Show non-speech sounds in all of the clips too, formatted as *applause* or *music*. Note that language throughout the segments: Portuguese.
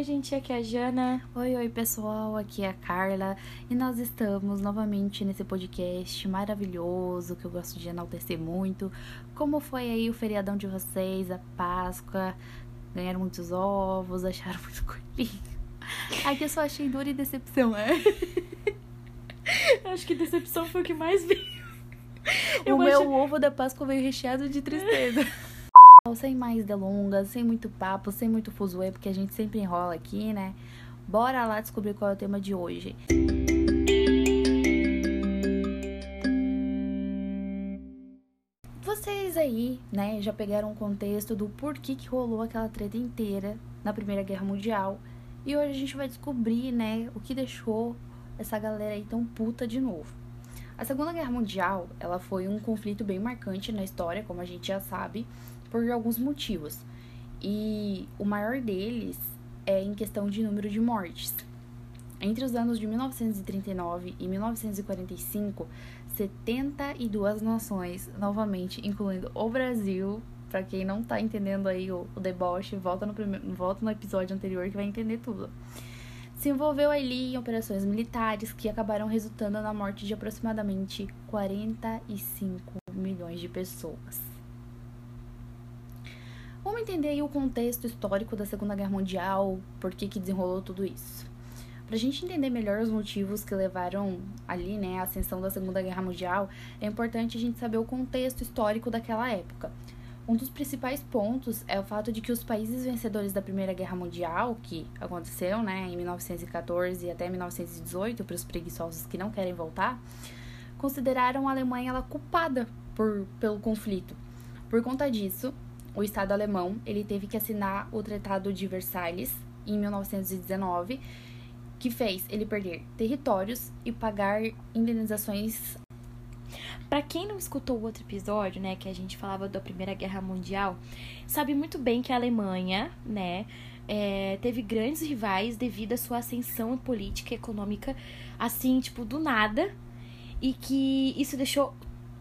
Oi, gente, aqui é a Jana. Oi, oi, pessoal, aqui é a Carla e nós estamos novamente nesse podcast maravilhoso que eu gosto de enaltecer muito. Como foi aí o feriadão de vocês, a Páscoa? Ganharam muitos ovos, acharam muito coelhinho? Aqui eu só achei dor e decepção, é? *laughs* Acho que decepção foi o que mais veio. o meu ovo da Páscoa veio recheado de tristeza. *laughs* Sem mais delongas, sem muito papo, sem muito fuzuê, porque a gente sempre enrola aqui, né? Bora lá descobrir qual é o tema de hoje. Vocês aí, né, já pegaram o contexto do porquê que rolou aquela treta inteira na Primeira Guerra Mundial. E hoje a gente vai descobrir, né, o que deixou essa galera aí tão puta de novo. A Segunda Guerra Mundial, ela foi um conflito bem marcante na história, como a gente já sabe, por alguns motivos. E o maior deles é em questão de número de mortes. Entre os anos de 1939 e 1945, 72 nações, novamente incluindo o Brasil, para quem não tá entendendo aí o, o deboche, volta no, primeiro, volta no episódio anterior que vai entender tudo. Se envolveu ali em operações militares que acabaram resultando na morte de aproximadamente 45 milhões de pessoas. Vamos entender aí o contexto histórico da Segunda Guerra Mundial, por que, que desenrolou tudo isso. Para a gente entender melhor os motivos que levaram ali, né, a ascensão da Segunda Guerra Mundial, é importante a gente saber o contexto histórico daquela época. Um dos principais pontos é o fato de que os países vencedores da Primeira Guerra Mundial, que aconteceu, né, em 1914 até 1918, para os preguiçosos que não querem voltar, consideraram a Alemanha ela culpada por, pelo conflito. Por conta disso, o Estado alemão ele teve que assinar o Tratado de Versalhes em 1919, que fez ele perder territórios e pagar indenizações. Para quem não escutou o outro episódio, né, que a gente falava da Primeira Guerra Mundial, sabe muito bem que a Alemanha, né, é, teve grandes rivais devido à sua ascensão política e econômica, assim, tipo, do nada, e que isso deixou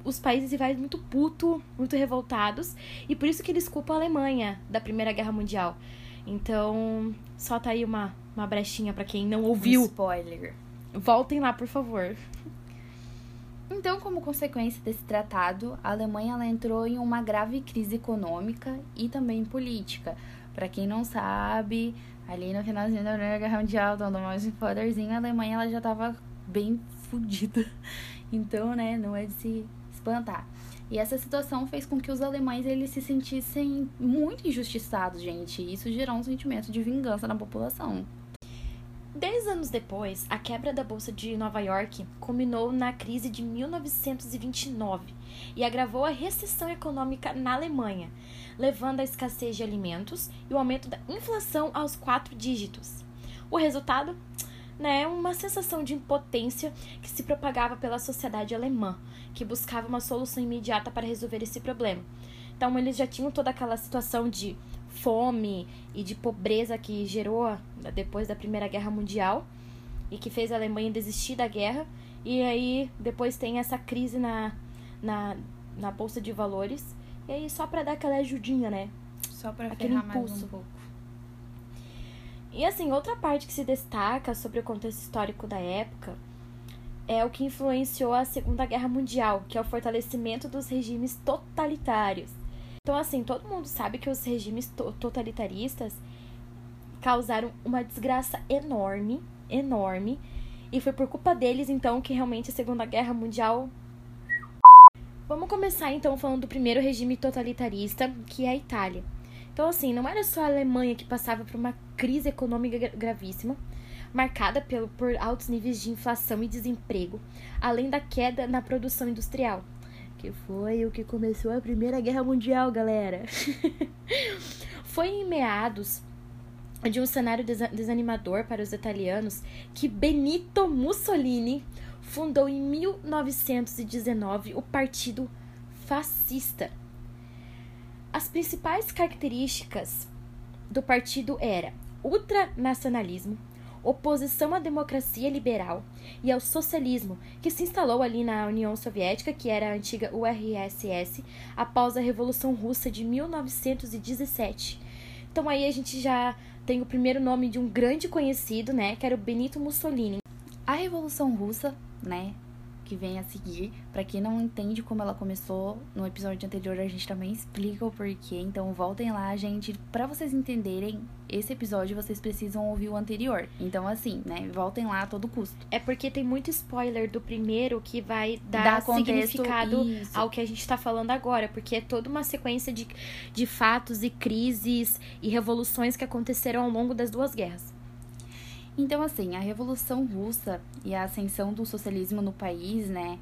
os países rivais muito puto, muito revoltados, e por isso que eles culpam a Alemanha da Primeira Guerra Mundial. Então, só tá aí uma, uma brechinha para quem não ouviu. Um spoiler. Voltem lá, por favor. Então, como consequência desse tratado, a Alemanha ela entrou em uma grave crise econômica e também política. Para quem não sabe, ali no finalzinho da Primeira Guerra Mundial, dando mais um poderzinho, a Alemanha ela já tava bem fodida. *laughs* Então, né, não é de se espantar. E essa situação fez com que os alemães eles se sentissem muito injustiçados, gente. E isso gerou um sentimento de vingança na população. Dez anos depois, a quebra da Bolsa de Nova York culminou na crise de 1929 e agravou a recessão econômica na Alemanha, levando à escassez de alimentos e o aumento da inflação aos quatro dígitos. O resultado? Né, uma sensação de impotência que se propagava pela sociedade alemã, que buscava uma solução imediata para resolver esse problema. Então, eles já tinham toda aquela situação de fome e de pobreza que gerou depois da Primeira Guerra Mundial e que fez a Alemanha desistir da guerra. E aí, depois tem essa crise na, na, na Bolsa de Valores. E aí, só para dar aquela ajudinha, né? Só para aquele impulso. Mais um pouco. E assim, outra parte que se destaca sobre o contexto histórico da época é o que influenciou a Segunda Guerra Mundial, que é o fortalecimento dos regimes totalitários. Então, assim, todo mundo sabe que os regimes to totalitaristas causaram uma desgraça enorme, enorme, e foi por culpa deles, então, que realmente a Segunda Guerra Mundial. Vamos começar, então, falando do primeiro regime totalitarista, que é a Itália. Então, assim, não era só a Alemanha que passava por uma crise econômica gravíssima, marcada pelo, por altos níveis de inflação e desemprego, além da queda na produção industrial, que foi o que começou a Primeira Guerra Mundial, galera. *laughs* foi em meados de um cenário desanimador para os italianos que Benito Mussolini fundou em 1919 o Partido Fascista. As principais características do partido era ultranacionalismo, oposição à democracia liberal e ao socialismo, que se instalou ali na União Soviética, que era a antiga URSS, após a Revolução Russa de 1917. Então aí a gente já tem o primeiro nome de um grande conhecido, né, que era o Benito Mussolini. A Revolução Russa, né, que vem a seguir. Para quem não entende como ela começou, no episódio anterior a gente também explica o porquê. Então voltem lá, gente. Para vocês entenderem esse episódio, vocês precisam ouvir o anterior. Então, assim, né? Voltem lá a todo custo. É porque tem muito spoiler do primeiro que vai dar Dá significado isso. ao que a gente tá falando agora. Porque é toda uma sequência de, de fatos e crises e revoluções que aconteceram ao longo das duas guerras. Então, assim, a Revolução Russa e a ascensão do socialismo no país, né,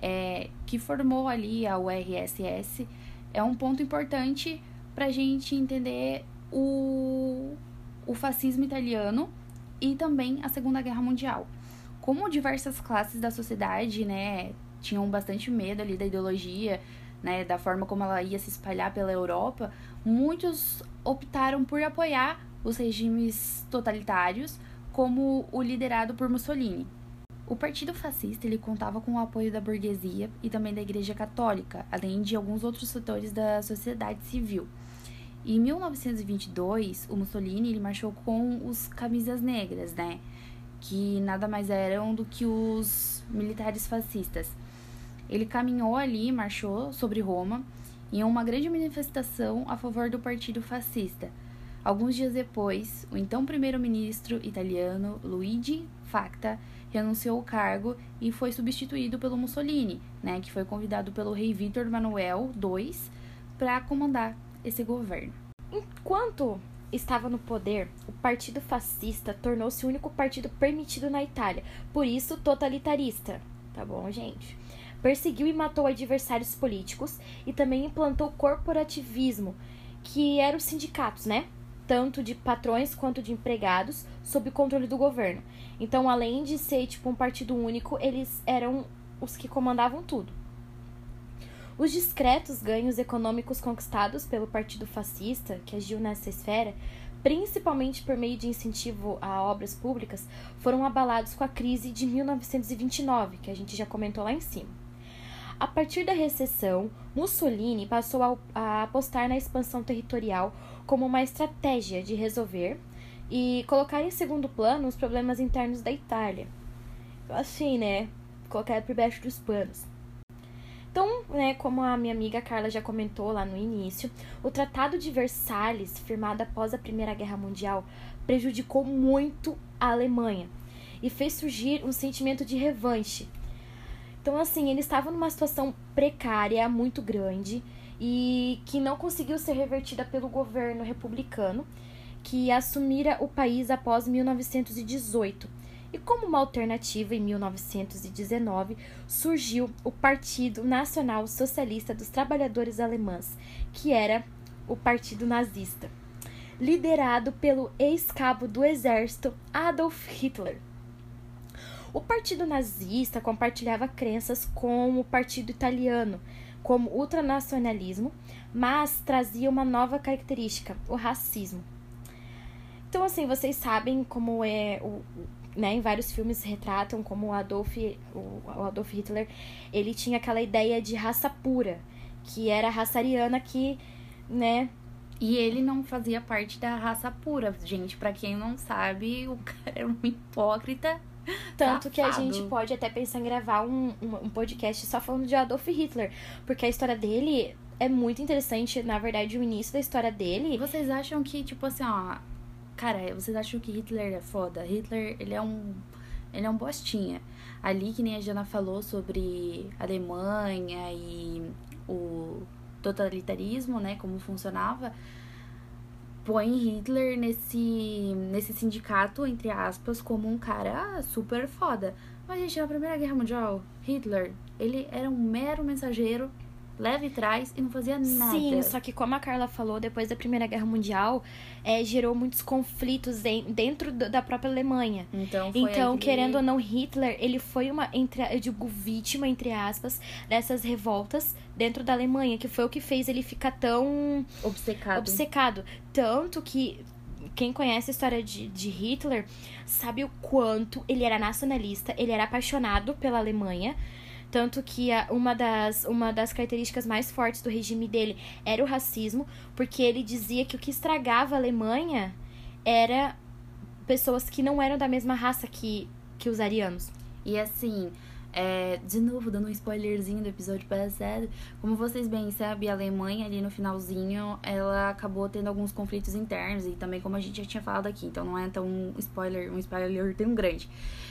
é, que formou ali a URSS, é um ponto importante para a gente entender o, o fascismo italiano e também a Segunda Guerra Mundial. Como diversas classes da sociedade, né, tinham bastante medo ali da ideologia, né, da forma como ela ia se espalhar pela Europa, muitos optaram por apoiar os regimes totalitários como o liderado por Mussolini. O partido fascista ele contava com o apoio da burguesia e também da Igreja Católica, além de alguns outros setores da sociedade civil. Em 1922, o Mussolini ele marchou com os camisas negras, né? Que nada mais eram do que os militares fascistas. Ele caminhou ali, marchou sobre Roma em uma grande manifestação a favor do partido fascista. Alguns dias depois, o então primeiro-ministro italiano Luigi Facta renunciou ao cargo e foi substituído pelo Mussolini, né, que foi convidado pelo rei Vítor Manuel II para comandar esse governo. Enquanto estava no poder, o partido fascista tornou-se o único partido permitido na Itália, por isso totalitarista. Tá bom, gente? Perseguiu e matou adversários políticos e também implantou corporativismo, que eram os sindicatos, né? Tanto de patrões quanto de empregados, sob o controle do governo. Então, além de ser tipo um partido único, eles eram os que comandavam tudo. Os discretos ganhos econômicos conquistados pelo Partido Fascista, que agiu nessa esfera, principalmente por meio de incentivo a obras públicas, foram abalados com a crise de 1929, que a gente já comentou lá em cima. A partir da recessão, Mussolini passou a, a apostar na expansão territorial como uma estratégia de resolver e colocar em segundo plano os problemas internos da Itália. Assim, né? Colocar por baixo dos panos. Então, né, como a minha amiga Carla já comentou lá no início, o Tratado de Versalhes, firmado após a Primeira Guerra Mundial, prejudicou muito a Alemanha e fez surgir um sentimento de revanche. Então, assim, ele estava numa situação precária, muito grande, e que não conseguiu ser revertida pelo governo republicano, que assumira o país após 1918. E como uma alternativa, em 1919, surgiu o Partido Nacional Socialista dos Trabalhadores Alemães, que era o Partido Nazista, liderado pelo ex-cabo do exército Adolf Hitler. O Partido Nazista compartilhava crenças com o Partido Italiano, como ultranacionalismo, mas trazia uma nova característica, o racismo. Então, assim, vocês sabem como é o, né, em vários filmes retratam como o Adolf, o, Adolf Hitler, ele tinha aquela ideia de raça pura, que era a raça ariana que, né, e ele não fazia parte da raça pura, gente. Para quem não sabe, o cara era um hipócrita tanto Safado. que a gente pode até pensar em gravar um, um, um, podcast só falando de Adolf Hitler. Porque a história dele é muito interessante. Na verdade, o início da história dele. Vocês acham que, tipo assim, ó. Cara, vocês acham que Hitler é foda? Hitler, ele é um. Ele é um bostinha. Ali, que nem a Jana falou sobre Alemanha e o totalitarismo, né? Como funcionava põe Hitler nesse, nesse sindicato, entre aspas, como um cara super foda. Mas, gente, na Primeira Guerra Mundial, Hitler, ele era um mero mensageiro leve trás e não fazia nada. Sim, só que como a Carla falou, depois da Primeira Guerra Mundial, é, gerou muitos conflitos em, dentro da própria Alemanha. Então, então querendo ou não, Hitler, ele foi uma, entre, eu digo, vítima, entre aspas, dessas revoltas dentro da Alemanha, que foi o que fez ele ficar tão... Obcecado. Obcecado. Tanto que quem conhece a história de, de Hitler sabe o quanto ele era nacionalista, ele era apaixonado pela Alemanha, tanto que a, uma, das, uma das características mais fortes do regime dele era o racismo, porque ele dizia que o que estragava a Alemanha era pessoas que não eram da mesma raça que, que os arianos. E assim, é, de novo, dando um spoilerzinho do episódio passado, como vocês bem sabem, a Alemanha ali no finalzinho, ela acabou tendo alguns conflitos internos e também como a gente já tinha falado aqui, então não é tão um spoiler, um spoiler tão grande.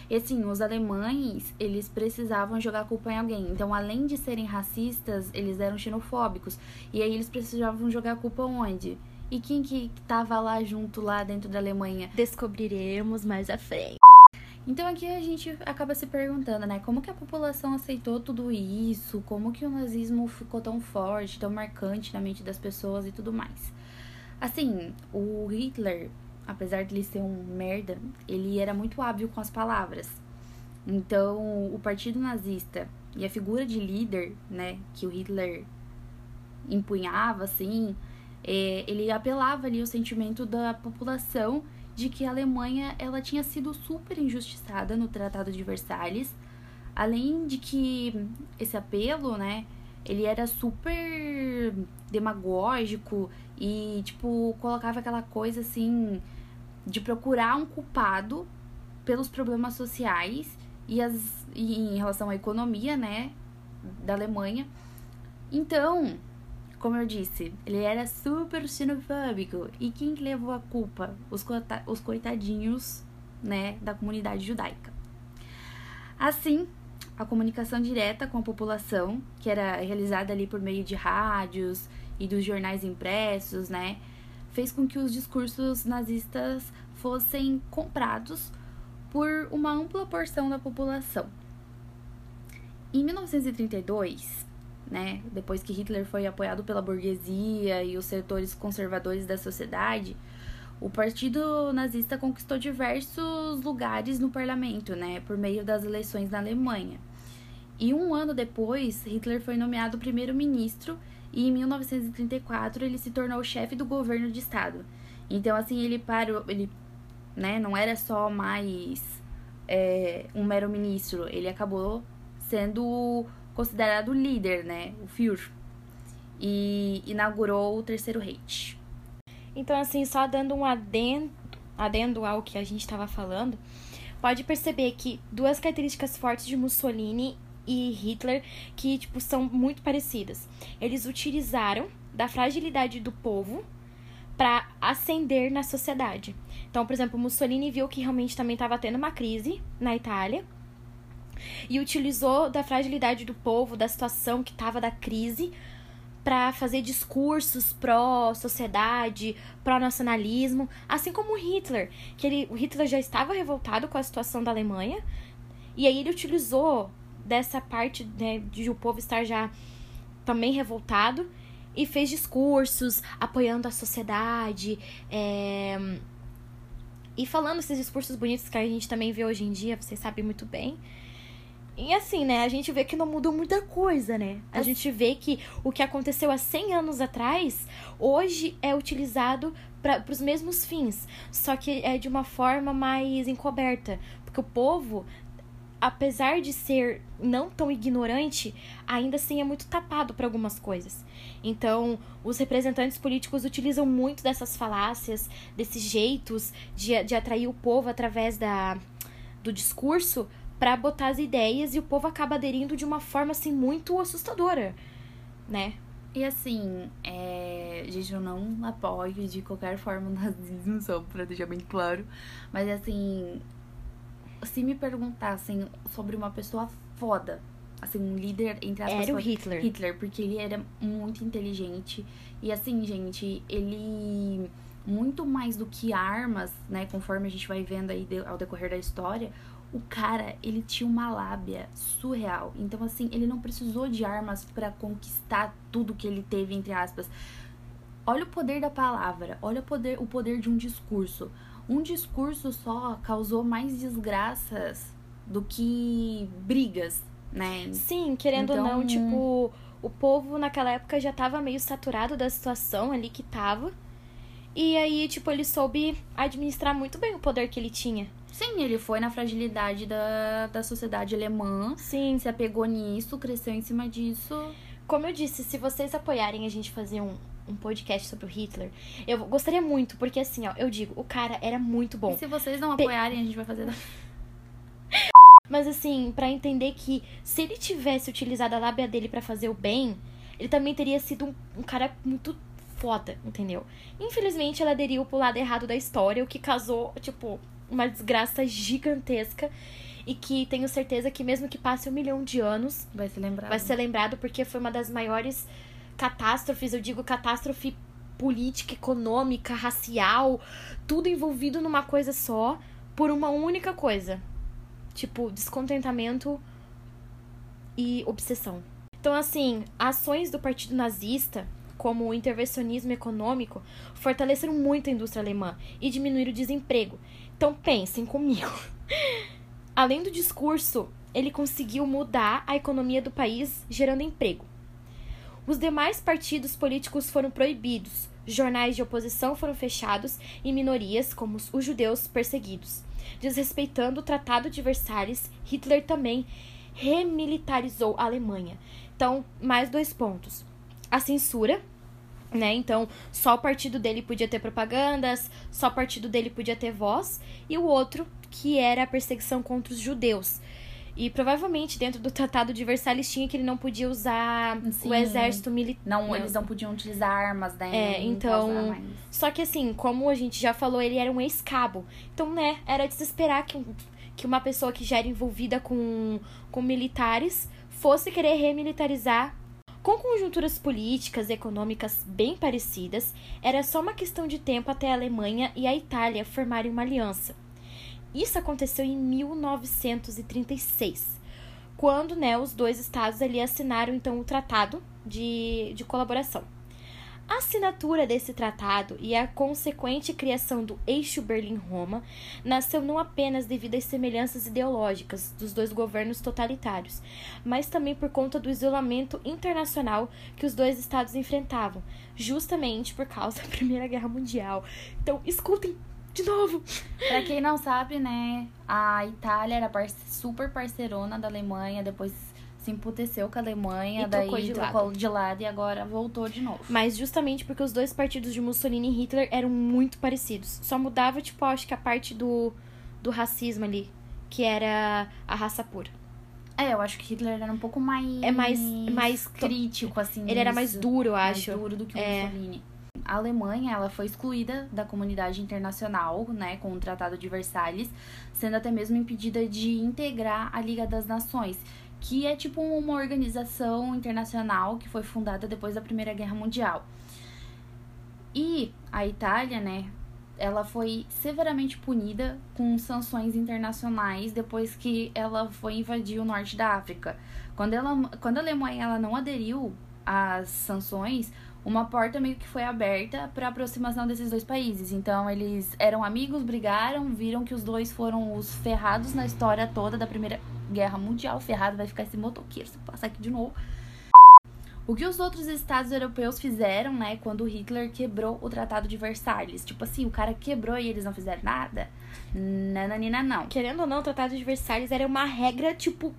E assim, os alemães, eles precisavam jogar a culpa em alguém. Então, além de serem racistas, eles eram xenofóbicos. E aí eles precisavam jogar a culpa onde? E quem que tava lá junto, lá dentro da Alemanha? Descobriremos mais à frente. Então aqui a gente acaba se perguntando, né, como que a população aceitou tudo isso, como que o nazismo ficou tão forte, tão marcante na mente das pessoas e tudo mais. Assim, o Hitler, apesar de ele ser um merda, ele era muito hábil com as palavras. Então, o partido nazista e a figura de líder, né, que o Hitler empunhava, assim, é, ele apelava ali o sentimento da população de que a Alemanha ela tinha sido super injustiçada no Tratado de Versalhes, além de que esse apelo, né, ele era super demagógico e tipo colocava aquela coisa assim de procurar um culpado pelos problemas sociais e, as, e em relação à economia, né, da Alemanha. Então, como eu disse, ele era super xenofóbico. E quem levou a culpa? Os, os coitadinhos, né, da comunidade judaica. Assim, a comunicação direta com a população, que era realizada ali por meio de rádios e dos jornais impressos, né, fez com que os discursos nazistas fossem comprados por uma ampla porção da população. Em 1932, né? Depois que Hitler foi apoiado pela burguesia e os setores conservadores da sociedade, o partido nazista conquistou diversos lugares no parlamento, né, por meio das eleições na Alemanha. E um ano depois, Hitler foi nomeado primeiro-ministro e em 1934 ele se tornou chefe do governo de estado. Então, assim, ele parou, ele, né, não era só mais é, um mero ministro, ele acabou sendo considerado líder, né, o Führer, e inaugurou o Terceiro Reich. Então, assim, só dando um adendo, adendo ao que a gente estava falando, pode perceber que duas características fortes de Mussolini e Hitler que, tipo, são muito parecidas. Eles utilizaram da fragilidade do povo para ascender na sociedade. Então, por exemplo, Mussolini viu que realmente também estava tendo uma crise na Itália e utilizou da fragilidade do povo, da situação que estava da crise, para fazer discursos pró-sociedade, pró-nacionalismo, assim como Hitler, que ele, o Hitler já estava revoltado com a situação da Alemanha, e aí ele utilizou dessa parte né, de o povo estar já também revoltado e fez discursos apoiando a sociedade, é, e falando esses discursos bonitos que a gente também vê hoje em dia, vocês sabem muito bem. E assim, né, a gente vê que não mudou muita coisa, né? A As... gente vê que o que aconteceu há 100 anos atrás, hoje é utilizado para os mesmos fins, só que é de uma forma mais encoberta, porque o povo apesar de ser não tão ignorante, ainda assim é muito tapado para algumas coisas. Então, os representantes políticos utilizam muito dessas falácias, desses jeitos de, de atrair o povo através da, do discurso para botar as ideias e o povo acaba aderindo de uma forma assim muito assustadora, né? E assim, é... gente, eu não apoio de qualquer forma o nazismo, só pra deixar bem claro. Mas assim, se me perguntassem sobre uma pessoa foda, assim, um líder entre as Era o Hitler. Hitler, porque ele era muito inteligente. E assim, gente, ele muito mais do que armas, né, conforme a gente vai vendo aí ao decorrer da história, o cara, ele tinha uma lábia surreal. Então, assim, ele não precisou de armas para conquistar tudo que ele teve, entre aspas. Olha o poder da palavra, olha o poder, o poder de um discurso. Um discurso só causou mais desgraças do que brigas, né? Sim, querendo então... ou não, então, tipo, o povo naquela época já tava meio saturado da situação ali que tava. E aí, tipo, ele soube administrar muito bem o poder que ele tinha. Sim, ele foi na fragilidade da, da sociedade alemã. Sim. Se apegou nisso, cresceu em cima disso. Como eu disse, se vocês apoiarem a gente fazer um, um podcast sobre o Hitler. Eu gostaria muito, porque assim, ó, eu digo, o cara era muito bom. E se vocês não apoiarem, a gente vai fazer. *laughs* Mas assim, para entender que se ele tivesse utilizado a lábia dele para fazer o bem, ele também teria sido um, um, cara muito foda, entendeu? Infelizmente, ela aderiu pro lado errado da história, o que causou, tipo, uma desgraça gigantesca. E que tenho certeza que mesmo que passe um milhão de anos. Vai ser lembrado. Vai ser lembrado porque foi uma das maiores catástrofes, eu digo catástrofe política, econômica, racial, tudo envolvido numa coisa só, por uma única coisa. Tipo, descontentamento e obsessão. Então, assim, ações do partido nazista, como o intervencionismo econômico, fortaleceram muito a indústria alemã e diminuíram o desemprego. Então, pensem comigo. *laughs* Além do discurso, ele conseguiu mudar a economia do país, gerando emprego. Os demais partidos políticos foram proibidos, jornais de oposição foram fechados e minorias, como os judeus, perseguidos. Desrespeitando o Tratado de Versalhes, Hitler também remilitarizou a Alemanha. Então, mais dois pontos. A censura, né? Então, só o partido dele podia ter propagandas, só o partido dele podia ter voz, e o outro, que era a perseguição contra os judeus. E provavelmente dentro do Tratado de Versalhes tinha que ele não podia usar Sim. o exército militar. Não, eles não podiam utilizar armas, né? É, então. Só que assim, como a gente já falou, ele era um ex-cabo. Então, né, era de se esperar que, que uma pessoa que já era envolvida com, com militares fosse querer remilitarizar. Com conjunturas políticas e econômicas bem parecidas, era só uma questão de tempo até a Alemanha e a Itália formarem uma aliança. Isso aconteceu em 1936, quando né, os dois estados ali assinaram então o tratado de, de colaboração. A assinatura desse tratado e a consequente criação do eixo Berlim-Roma nasceu não apenas devido às semelhanças ideológicas dos dois governos totalitários, mas também por conta do isolamento internacional que os dois estados enfrentavam, justamente por causa da Primeira Guerra Mundial. Então, escutem de novo. Pra quem não sabe, né, a Itália era super parceirona da Alemanha, depois se emputeceu com a Alemanha, e daí trocou de, trocou lado. de lado e agora voltou de novo. Mas justamente porque os dois partidos de Mussolini e Hitler eram muito parecidos. Só mudava, tipo, acho que a parte do, do racismo ali, que era a raça pura. É, eu acho que Hitler era um pouco mais. É mais. mais crítico, assim. Ele era mais duro, eu acho. Mais duro do que o é. Mussolini. A Alemanha ela foi excluída da comunidade internacional, né, com o Tratado de Versalhes, sendo até mesmo impedida de integrar a Liga das Nações, que é tipo uma organização internacional que foi fundada depois da Primeira Guerra Mundial. E a Itália, né, ela foi severamente punida com sanções internacionais depois que ela foi invadir o norte da África. Quando, ela, quando a Alemanha ela não aderiu às sanções, uma porta meio que foi aberta para aproximação desses dois países. Então eles eram amigos, brigaram, viram que os dois foram os ferrados na história toda da Primeira Guerra Mundial. Ferrado vai ficar esse motoqueiro, se passar aqui de novo. O que os outros estados europeus fizeram, né, quando Hitler quebrou o Tratado de Versalhes? Tipo assim, o cara quebrou e eles não fizeram nada? Nananina, não. Querendo ou não, o Tratado de Versalhes era uma regra, tipo,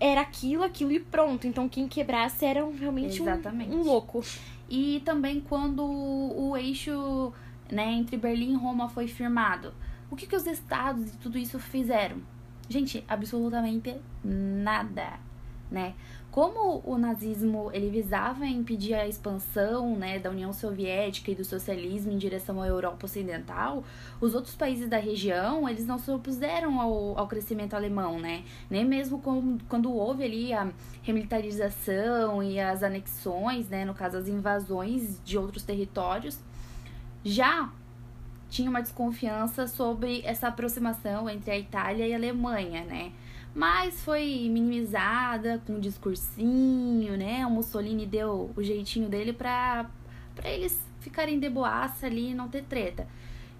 era aquilo, aquilo e pronto. Então quem quebrasse era realmente um, um, louco. E também quando o eixo né, entre Berlim e Roma foi firmado, o que, que os estados e tudo isso fizeram? Gente, absolutamente nada, né? Como o nazismo ele visava impedir a expansão né, da União Soviética e do socialismo em direção à Europa Ocidental, os outros países da região eles não se opuseram ao, ao crescimento alemão, né? Nem mesmo com, quando houve ali a remilitarização e as anexões, né, no caso as invasões de outros territórios, já tinha uma desconfiança sobre essa aproximação entre a Itália e a Alemanha, né? mas foi minimizada com um discursinho, né? O Mussolini deu o jeitinho dele pra, pra eles ficarem de boaça ali e não ter treta.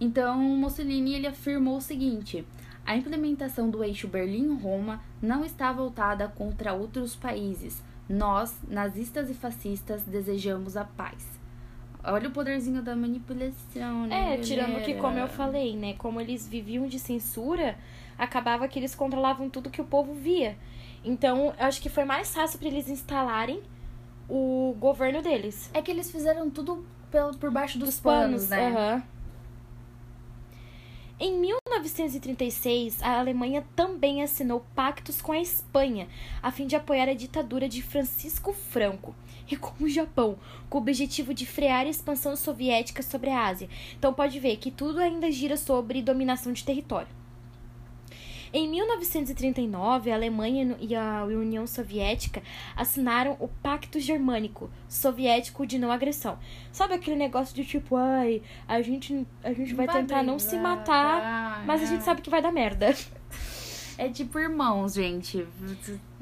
Então, Mussolini ele afirmou o seguinte: a implementação do eixo Berlim-Roma não está voltada contra outros países. Nós, nazistas e fascistas, desejamos a paz. Olha o poderzinho da manipulação, né? É, tirando que, como eu falei, né? Como eles viviam de censura, acabava que eles controlavam tudo que o povo via. Então, eu acho que foi mais fácil para eles instalarem o governo deles. É que eles fizeram tudo pelo, por baixo dos, Dos panos, panos, né? aham. Em 1936, a Alemanha também assinou pactos com a Espanha, a fim de apoiar a ditadura de Francisco Franco, e com o Japão, com o objetivo de frear a expansão soviética sobre a Ásia. Então pode ver que tudo ainda gira sobre dominação de território. Em 1939, a Alemanha e a União Soviética assinaram o Pacto Germânico Soviético de Não Agressão. Sabe aquele negócio de tipo, ai, a gente, a gente vai, tentar não se matar, tá, mas a é. gente sabe que vai dar merda. É tipo irmãos, gente.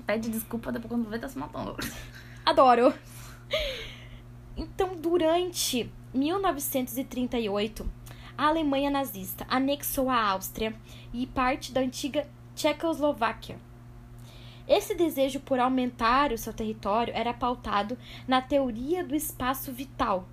Pede desculpa depois quando vê tá se matando. Adoro! Então, durante 1938, a Alemanha nazista anexou a Áustria e parte da antiga Tchecoslováquia. Esse desejo por aumentar o seu território era pautado na teoria do espaço vital,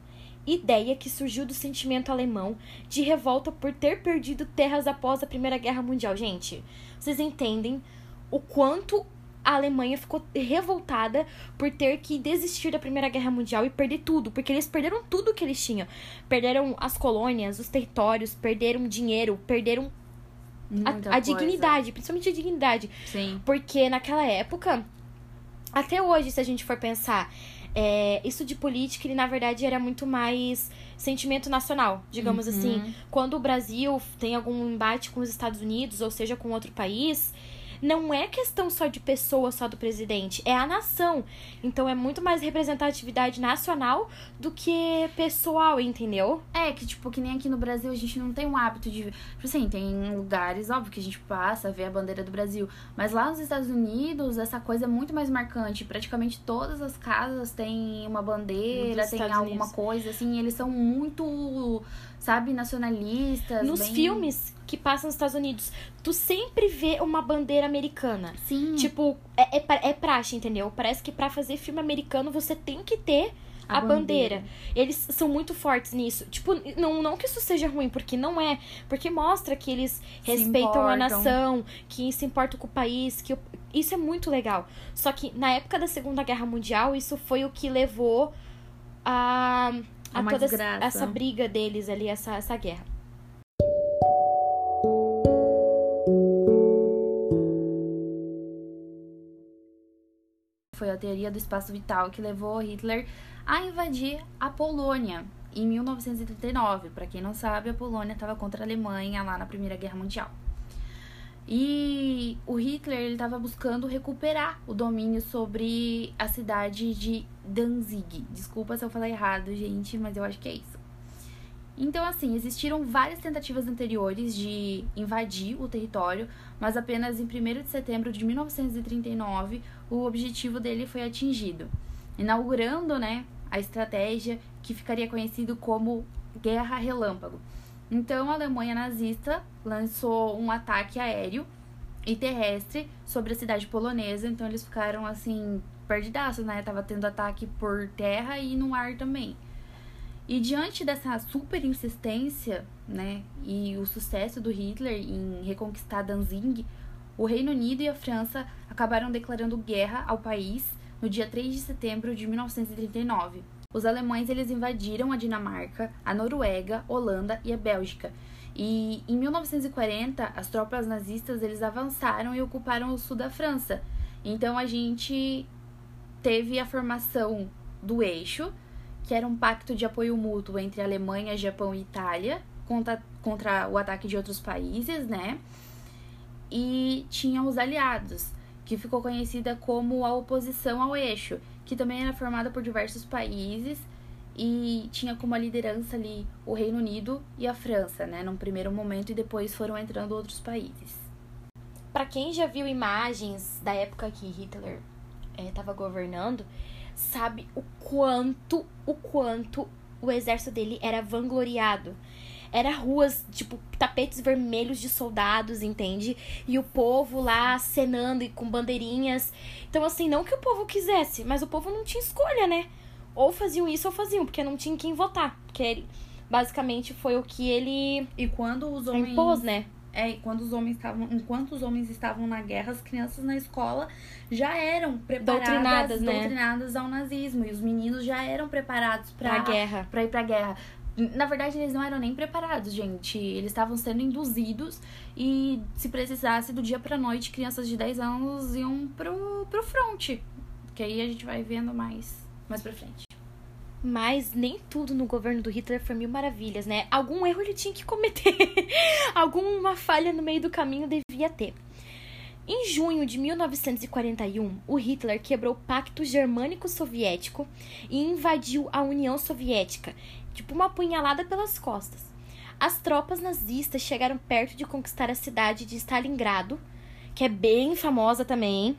ideia que surgiu do sentimento alemão de revolta por ter perdido terras após a Primeira Guerra Mundial. Gente, vocês entendem o quanto a Alemanha ficou revoltada por ter que desistir da Primeira Guerra Mundial e perder tudo, porque eles perderam tudo que eles tinham. Perderam as colônias, os territórios, perderam dinheiro, perderam a, a dignidade, principalmente a dignidade. Sim. Porque naquela época, até hoje, se a gente for pensar, é, isso de política, ele na verdade era muito mais sentimento nacional, digamos Uhum. assim. Quando o Brasil tem algum embate com os Estados Unidos, ou seja, com outro país, não é questão só de pessoa, só do presidente, é a nação. Então é muito mais representatividade nacional do que pessoal, entendeu? É, que tipo, que nem aqui no Brasil a gente não tem um hábito de. Tipo assim, tem lugares, óbvio, que a gente passa, vê a bandeira do Brasil. Mas lá nos Estados Unidos, essa coisa é muito mais marcante. Praticamente todas as casas têm uma bandeira, Dos tem Estados alguma Unidos. coisa, assim, eles são muito, sabe, nacionalistas. Nos bem- filmes que passam nos Estados Unidos, tu sempre vê uma bandeira americana. Sim. Tipo, é, é, é praxe, entendeu? Parece que pra fazer filme americano você tem que ter a, bandeira. Eles são muito fortes nisso. Tipo, não, não que isso seja ruim, porque não é. Porque mostra que eles Se respeitam a importam. nação, que se importam com o país, que isso é muito legal. Só que na época da Segunda Guerra Mundial, isso foi o que levou a, A a uma toda desgraça. essa briga deles ali, essa, essa guerra. Foi a teoria do espaço vital que levou Hitler a invadir a Polônia em 1939. Para quem não sabe, a Polônia estava contra a Alemanha lá na Primeira Guerra Mundial. E o Hitler ele estava buscando recuperar o domínio sobre a cidade de Danzig. Desculpa se eu falar errado, gente, mas eu acho que é isso. Então, assim, existiram várias tentativas anteriores de invadir o território, mas apenas em 1 de setembro de 1939 o objetivo dele foi atingido, inaugurando, né, a estratégia que ficaria conhecido como Guerra Relâmpago. Então, a Alemanha nazista lançou um ataque aéreo e terrestre sobre a cidade polonesa, então eles ficaram assim perdidaços, né? Tava tendo ataque por terra e no ar também. E diante dessa super insistência, né, e o sucesso do Hitler em reconquistar Danzig, o Reino Unido e a França acabaram declarando guerra ao país no dia 3 de setembro de 1939. Os alemães eles invadiram a Dinamarca, a Noruega, Holanda e a Bélgica. E em 1940, as tropas nazistas eles avançaram e ocuparam o sul da França. Então a gente teve a formação do eixo, que era um pacto de apoio mútuo entre Alemanha, Japão e Itália contra, contra o ataque de outros países, né? E tinha os aliados, que ficou conhecida como a oposição ao eixo, que também era formada por diversos países e tinha como liderança ali o Reino Unido e a França, né, num primeiro momento e depois foram entrando outros países. Pra quem já viu imagens da época que Hitler estava governando, sabe o quanto, o quanto o exército dele era vangloriado. Era ruas, tipo, tapetes vermelhos de soldados, entende? E o povo lá acenando e com bandeirinhas. Então, assim, não que o povo quisesse, mas o povo não tinha escolha, né? Ou faziam isso ou faziam, porque não tinha quem votar. Porque ele, basicamente foi o que ele E quando os homens impôs, né? É, quando os homens estavam, enquanto os homens estavam na guerra, as crianças na escola já eram preparadas, Doutrinadas, né? doutrinadas ao nazismo e os meninos já eram preparados para Pra guerra. para ir pra guerra. Na verdade, eles não eram nem preparados, gente. Eles estavam sendo induzidos e se precisasse do dia pra noite, crianças de 10 anos iam pro, pro front. Que aí a gente vai vendo mais mais pra frente. Mas nem tudo no governo do Hitler foi mil maravilhas, né? Algum erro ele tinha que cometer. *laughs* Alguma falha no meio do caminho devia ter. Em junho de 1941, o Hitler quebrou o Pacto Germânico-Soviético e invadiu a União Soviética, tipo uma punhalada pelas costas. As tropas nazistas chegaram perto de conquistar a cidade de Stalingrado, que é bem famosa também,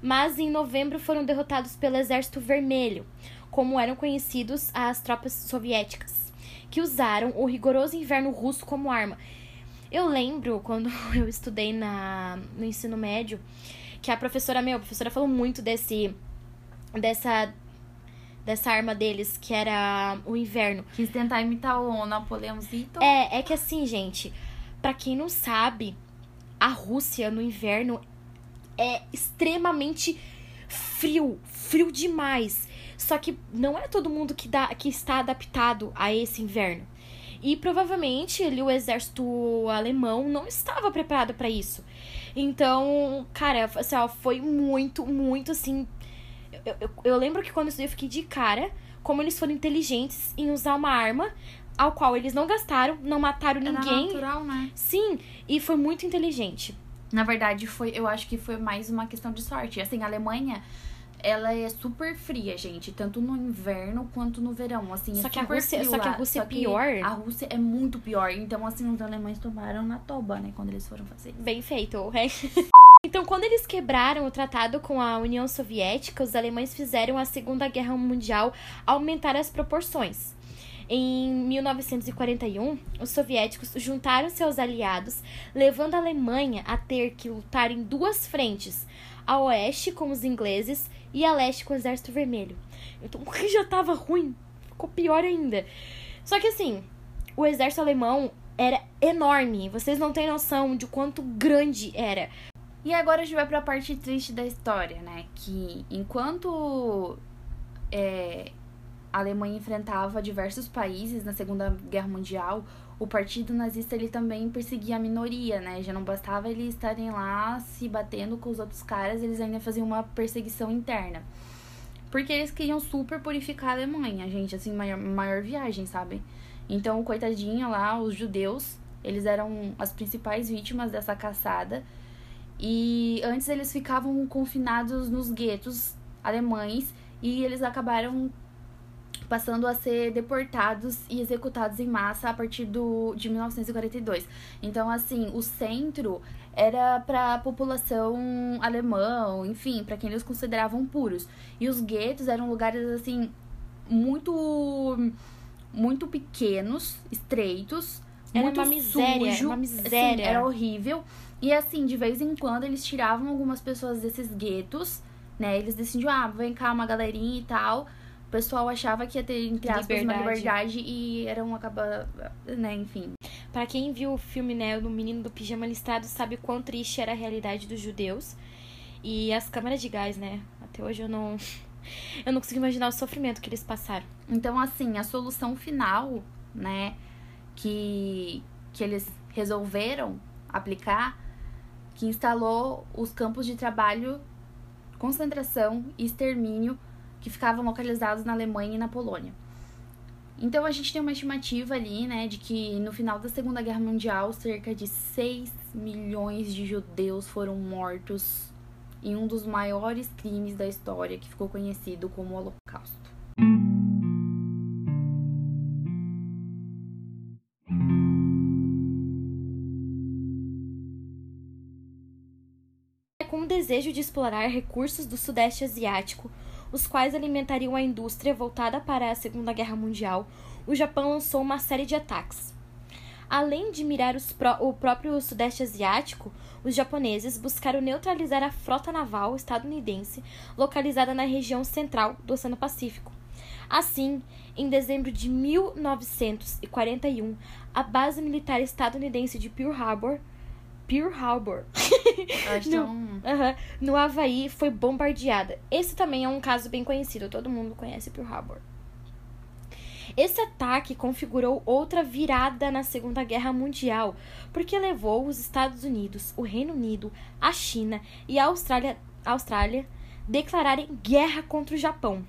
mas em novembro foram derrotados pelo Exército Vermelho, como eram conhecidos as tropas soviéticas, que usaram o rigoroso inverno russo como arma. Eu lembro *laughs* quando eu estudei na, no ensino médio que a professora, meu, a professora falou muito desse dessa dessa arma deles, que era o inverno. Quis tentar imitar o Napoleãozito. É, é que assim, gente, pra quem não sabe, a Rússia no inverno é extremamente frio, frio demais. Só que não é todo mundo que, dá, que está adaptado a esse inverno. E provavelmente ali o exército alemão não estava preparado para isso. Então, cara, assim, ó, foi muito, muito assim. Eu, eu, eu lembro que quando eu estudei eu fiquei de cara como eles foram inteligentes em usar uma arma ao qual eles não gastaram, não mataram Era ninguém. natural, né? Sim, e foi muito inteligente. Na verdade, foi, eu acho que foi mais uma questão de sorte. Assim, a Alemanha, ela é super fria, gente, tanto no inverno quanto no verão, assim, Só é que a Rússia- só que a. Rússia é pior. A Rússia é muito pior. Então, assim, os alemães tomaram na toba, né, quando eles foram fazer isso. Bem feito. é. *laughs* então, quando eles quebraram o tratado com a União Soviética, os alemães fizeram a Segunda Guerra Mundial aumentar as proporções. Em 1941, os soviéticos juntaram-se aos aliados, levando a Alemanha a ter que lutar em duas frentes, a oeste com os ingleses e a leste com o Exército Vermelho. Então, o *laughs* que já tava ruim, ficou pior ainda. Só que assim, o exército alemão era enorme. Vocês não têm noção de quanto grande era. E agora a gente vai pra parte triste da história, né? Que enquanto é, a Alemanha enfrentava diversos países na Segunda Guerra Mundial, o partido nazista ele também perseguia a minoria, né? Já não bastava eles estarem lá se batendo com os outros caras, eles ainda faziam uma perseguição interna. Porque eles queriam super purificar a Alemanha, gente, assim, maior, maior viagem, sabe? Então, coitadinho lá, os judeus, eles eram as principais vítimas dessa caçada. E antes eles ficavam confinados nos guetos alemães e eles acabaram passando a ser deportados e executados em massa a partir do, de 1942. Então, assim, o centro era para a população alemã, enfim, para quem eles consideravam puros. E os guetos eram lugares, assim, muito muito pequenos, estreitos, Era muito uma miséria, sujo, uma miséria. Assim, era horrível. E assim, de vez em quando eles tiravam algumas pessoas desses guetos, né? Eles decidiam, ah, vem cá uma galerinha e tal. O pessoal achava que ia ter, entre aspas, uma Liberdade. liberdade e era um acaba, né, enfim. Pra quem viu o filme, né, do Menino do Pijama Listrado, sabe quão triste era a realidade dos judeus. E as câmaras de gás, né? Até hoje eu não. *laughs* Eu não consigo imaginar o sofrimento que eles passaram. Então, assim, a solução final, né, que, que eles resolveram aplicar, que instalou os campos de trabalho, concentração e extermínio que ficavam localizados na Alemanha e na Polônia. Então, a gente tem uma estimativa ali, né, de que no final da Segunda Guerra Mundial, cerca de 6 milhões de judeus foram mortos em um dos maiores crimes da história, que ficou conhecido como Holocausto. Desejo de explorar recursos do Sudeste Asiático, os quais alimentariam a indústria voltada para a Segunda Guerra Mundial, o Japão lançou uma série de ataques. Além de mirar pró- o próprio Sudeste Asiático, os japoneses buscaram neutralizar a frota naval estadunidense localizada na região central do Oceano Pacífico. Assim, em dezembro de 1941, a base militar estadunidense de Pearl Harbor Pearl Harbor. Acho *laughs* no, tão... Aham. no Havaí foi bombardeada. Esse também é um caso bem conhecido, todo mundo conhece Pearl Harbor. Esse ataque configurou outra virada na Segunda Guerra Mundial, porque levou os Estados Unidos, o Reino Unido, a China e a Austrália, Austrália declararem guerra contra o Japão.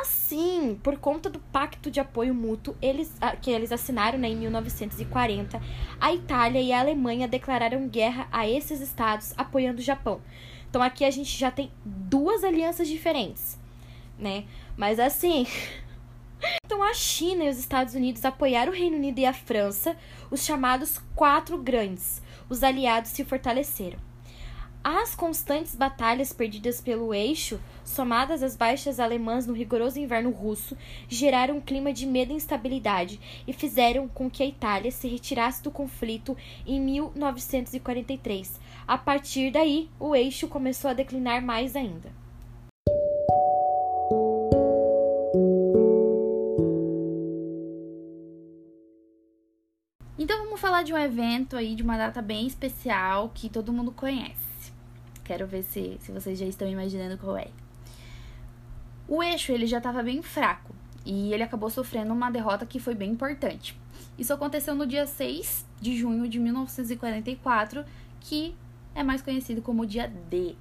Assim, por conta do pacto de apoio mútuo eles, ah, que eles assinaram né, em 1940, a Itália e a Alemanha declararam guerra a esses estados apoiando o Japão. Então aqui a gente já tem duas alianças diferentes, né? Mas assim, *laughs* então a China e os Estados Unidos apoiaram o Reino Unido e a França, os chamados quatro grandes. Os aliados se fortaleceram. As constantes batalhas perdidas pelo eixo, somadas às baixas alemãs no rigoroso inverno russo, geraram um clima de medo e instabilidade e fizeram com que a Itália se retirasse do conflito em 1943. A partir daí, o eixo começou a declinar mais ainda. Então vamos falar de um evento aí, de uma data bem especial que todo mundo conhece. Quero ver se, se vocês já estão imaginando qual é. O eixo ele já estava bem fraco e ele acabou sofrendo uma derrota que foi bem importante. Isso aconteceu no dia 6 de junho de 1944, que é mais conhecido como dia D.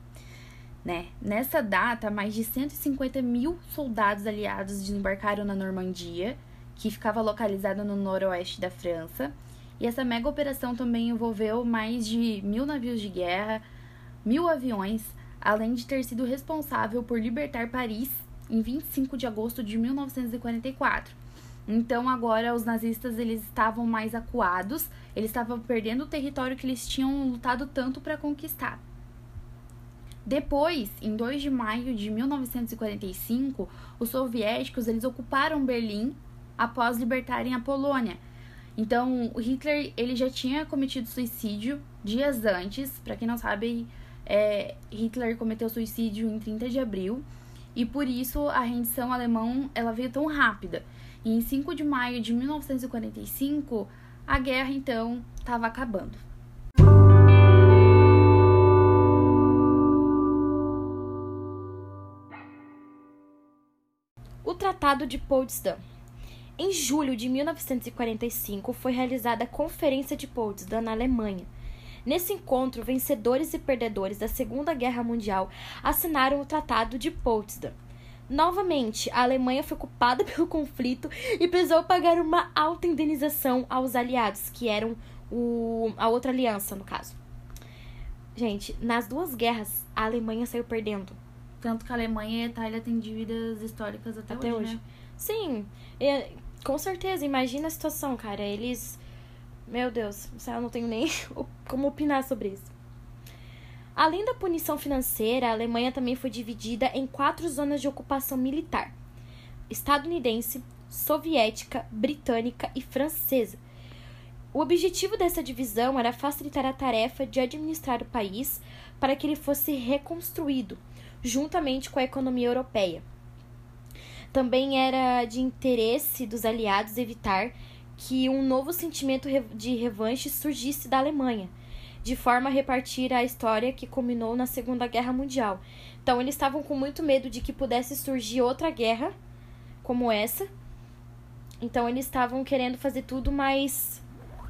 Né? Nessa data, mais de 150 mil soldados aliados desembarcaram na Normandia, que ficava localizada no noroeste da França. E essa mega operação também envolveu mais de mil navios de guerra, mil aviões, além de ter sido responsável por libertar Paris em 25 de agosto de 1944. Então agora os nazistas eles estavam mais acuados, eles estavam perdendo o território que eles tinham lutado tanto para conquistar. Depois, em 2 de maio de 1945, os soviéticos eles ocuparam Berlim após libertarem a Polônia. Então, Hitler ele já tinha cometido suicídio dias antes. Para quem não sabe, é, Hitler cometeu suicídio em 30 de abril e por isso a rendição alemã ela veio tão rápida. E em 5 de maio de 1945, a guerra então estava acabando. O Tratado de Potsdam. Em julho de 1945 foi realizada a Conferência de Potsdam na Alemanha. Nesse encontro, vencedores e perdedores da Segunda Guerra Mundial assinaram o Tratado de Potsdam. Novamente, a Alemanha foi culpada *laughs* pelo conflito e precisou pagar uma alta indenização aos aliados, que eram o, a outra aliança, no caso. Gente, nas duas guerras, a Alemanha saiu perdendo. Tanto que a Alemanha e a Itália têm dívidas históricas até, Até hoje, hoje. né? Sim, e, com certeza. Imagina a situação, cara. Eles. Meu Deus, eu não tenho nem *laughs* como opinar sobre isso. Além da punição financeira, a Alemanha também foi dividida em quatro zonas de ocupação militar: estadunidense, soviética, britânica e francesa. O objetivo dessa divisão era facilitar a tarefa de administrar o país para que ele fosse reconstruído, juntamente com a economia europeia. Também era de interesse dos aliados evitar que um novo sentimento de revanche surgisse da Alemanha, de forma a repartir a história que culminou na Segunda Guerra Mundial. Então, eles estavam com muito medo de que pudesse surgir outra guerra como essa. Então, eles estavam querendo fazer tudo mais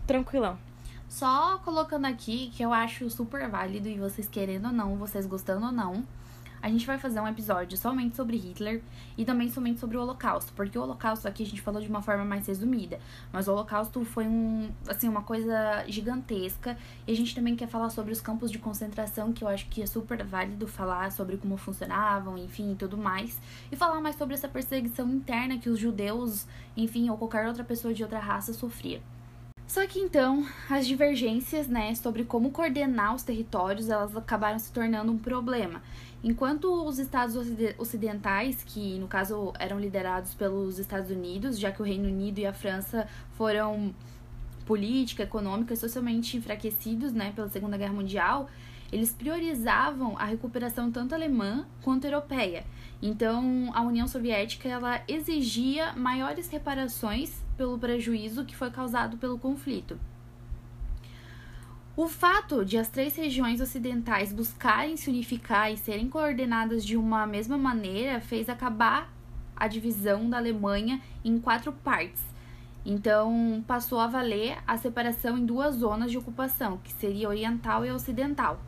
tranquilão. Só colocando aqui que eu acho super válido e vocês querendo ou não, vocês gostando ou não, a gente vai fazer um episódio somente sobre Hitler e também somente sobre o Holocausto, porque o Holocausto aqui a gente falou de uma forma mais resumida, mas o Holocausto foi um, assim, uma coisa gigantesca e a gente também quer falar sobre os campos de concentração, que eu acho que é super válido falar sobre como funcionavam, enfim, e tudo mais, e falar mais sobre essa perseguição interna que os judeus, enfim, ou qualquer outra pessoa de outra raça sofria. Só que então, as divergências, né, sobre como coordenar os territórios, elas acabaram se tornando um problema. Enquanto os estados ocidentais, que no caso eram liderados pelos Estados Unidos, já que o Reino Unido e a França foram política, econômica e socialmente enfraquecidos, né, pela Segunda Guerra Mundial, eles priorizavam a recuperação tanto alemã quanto europeia. Então, a União Soviética ela exigia maiores reparações pelo prejuízo que foi causado pelo conflito. O fato de as três regiões ocidentais buscarem se unificar e serem coordenadas de uma mesma maneira fez acabar a divisão da Alemanha em quatro partes. Então, passou a valer a separação em duas zonas de ocupação, que seria oriental e ocidental.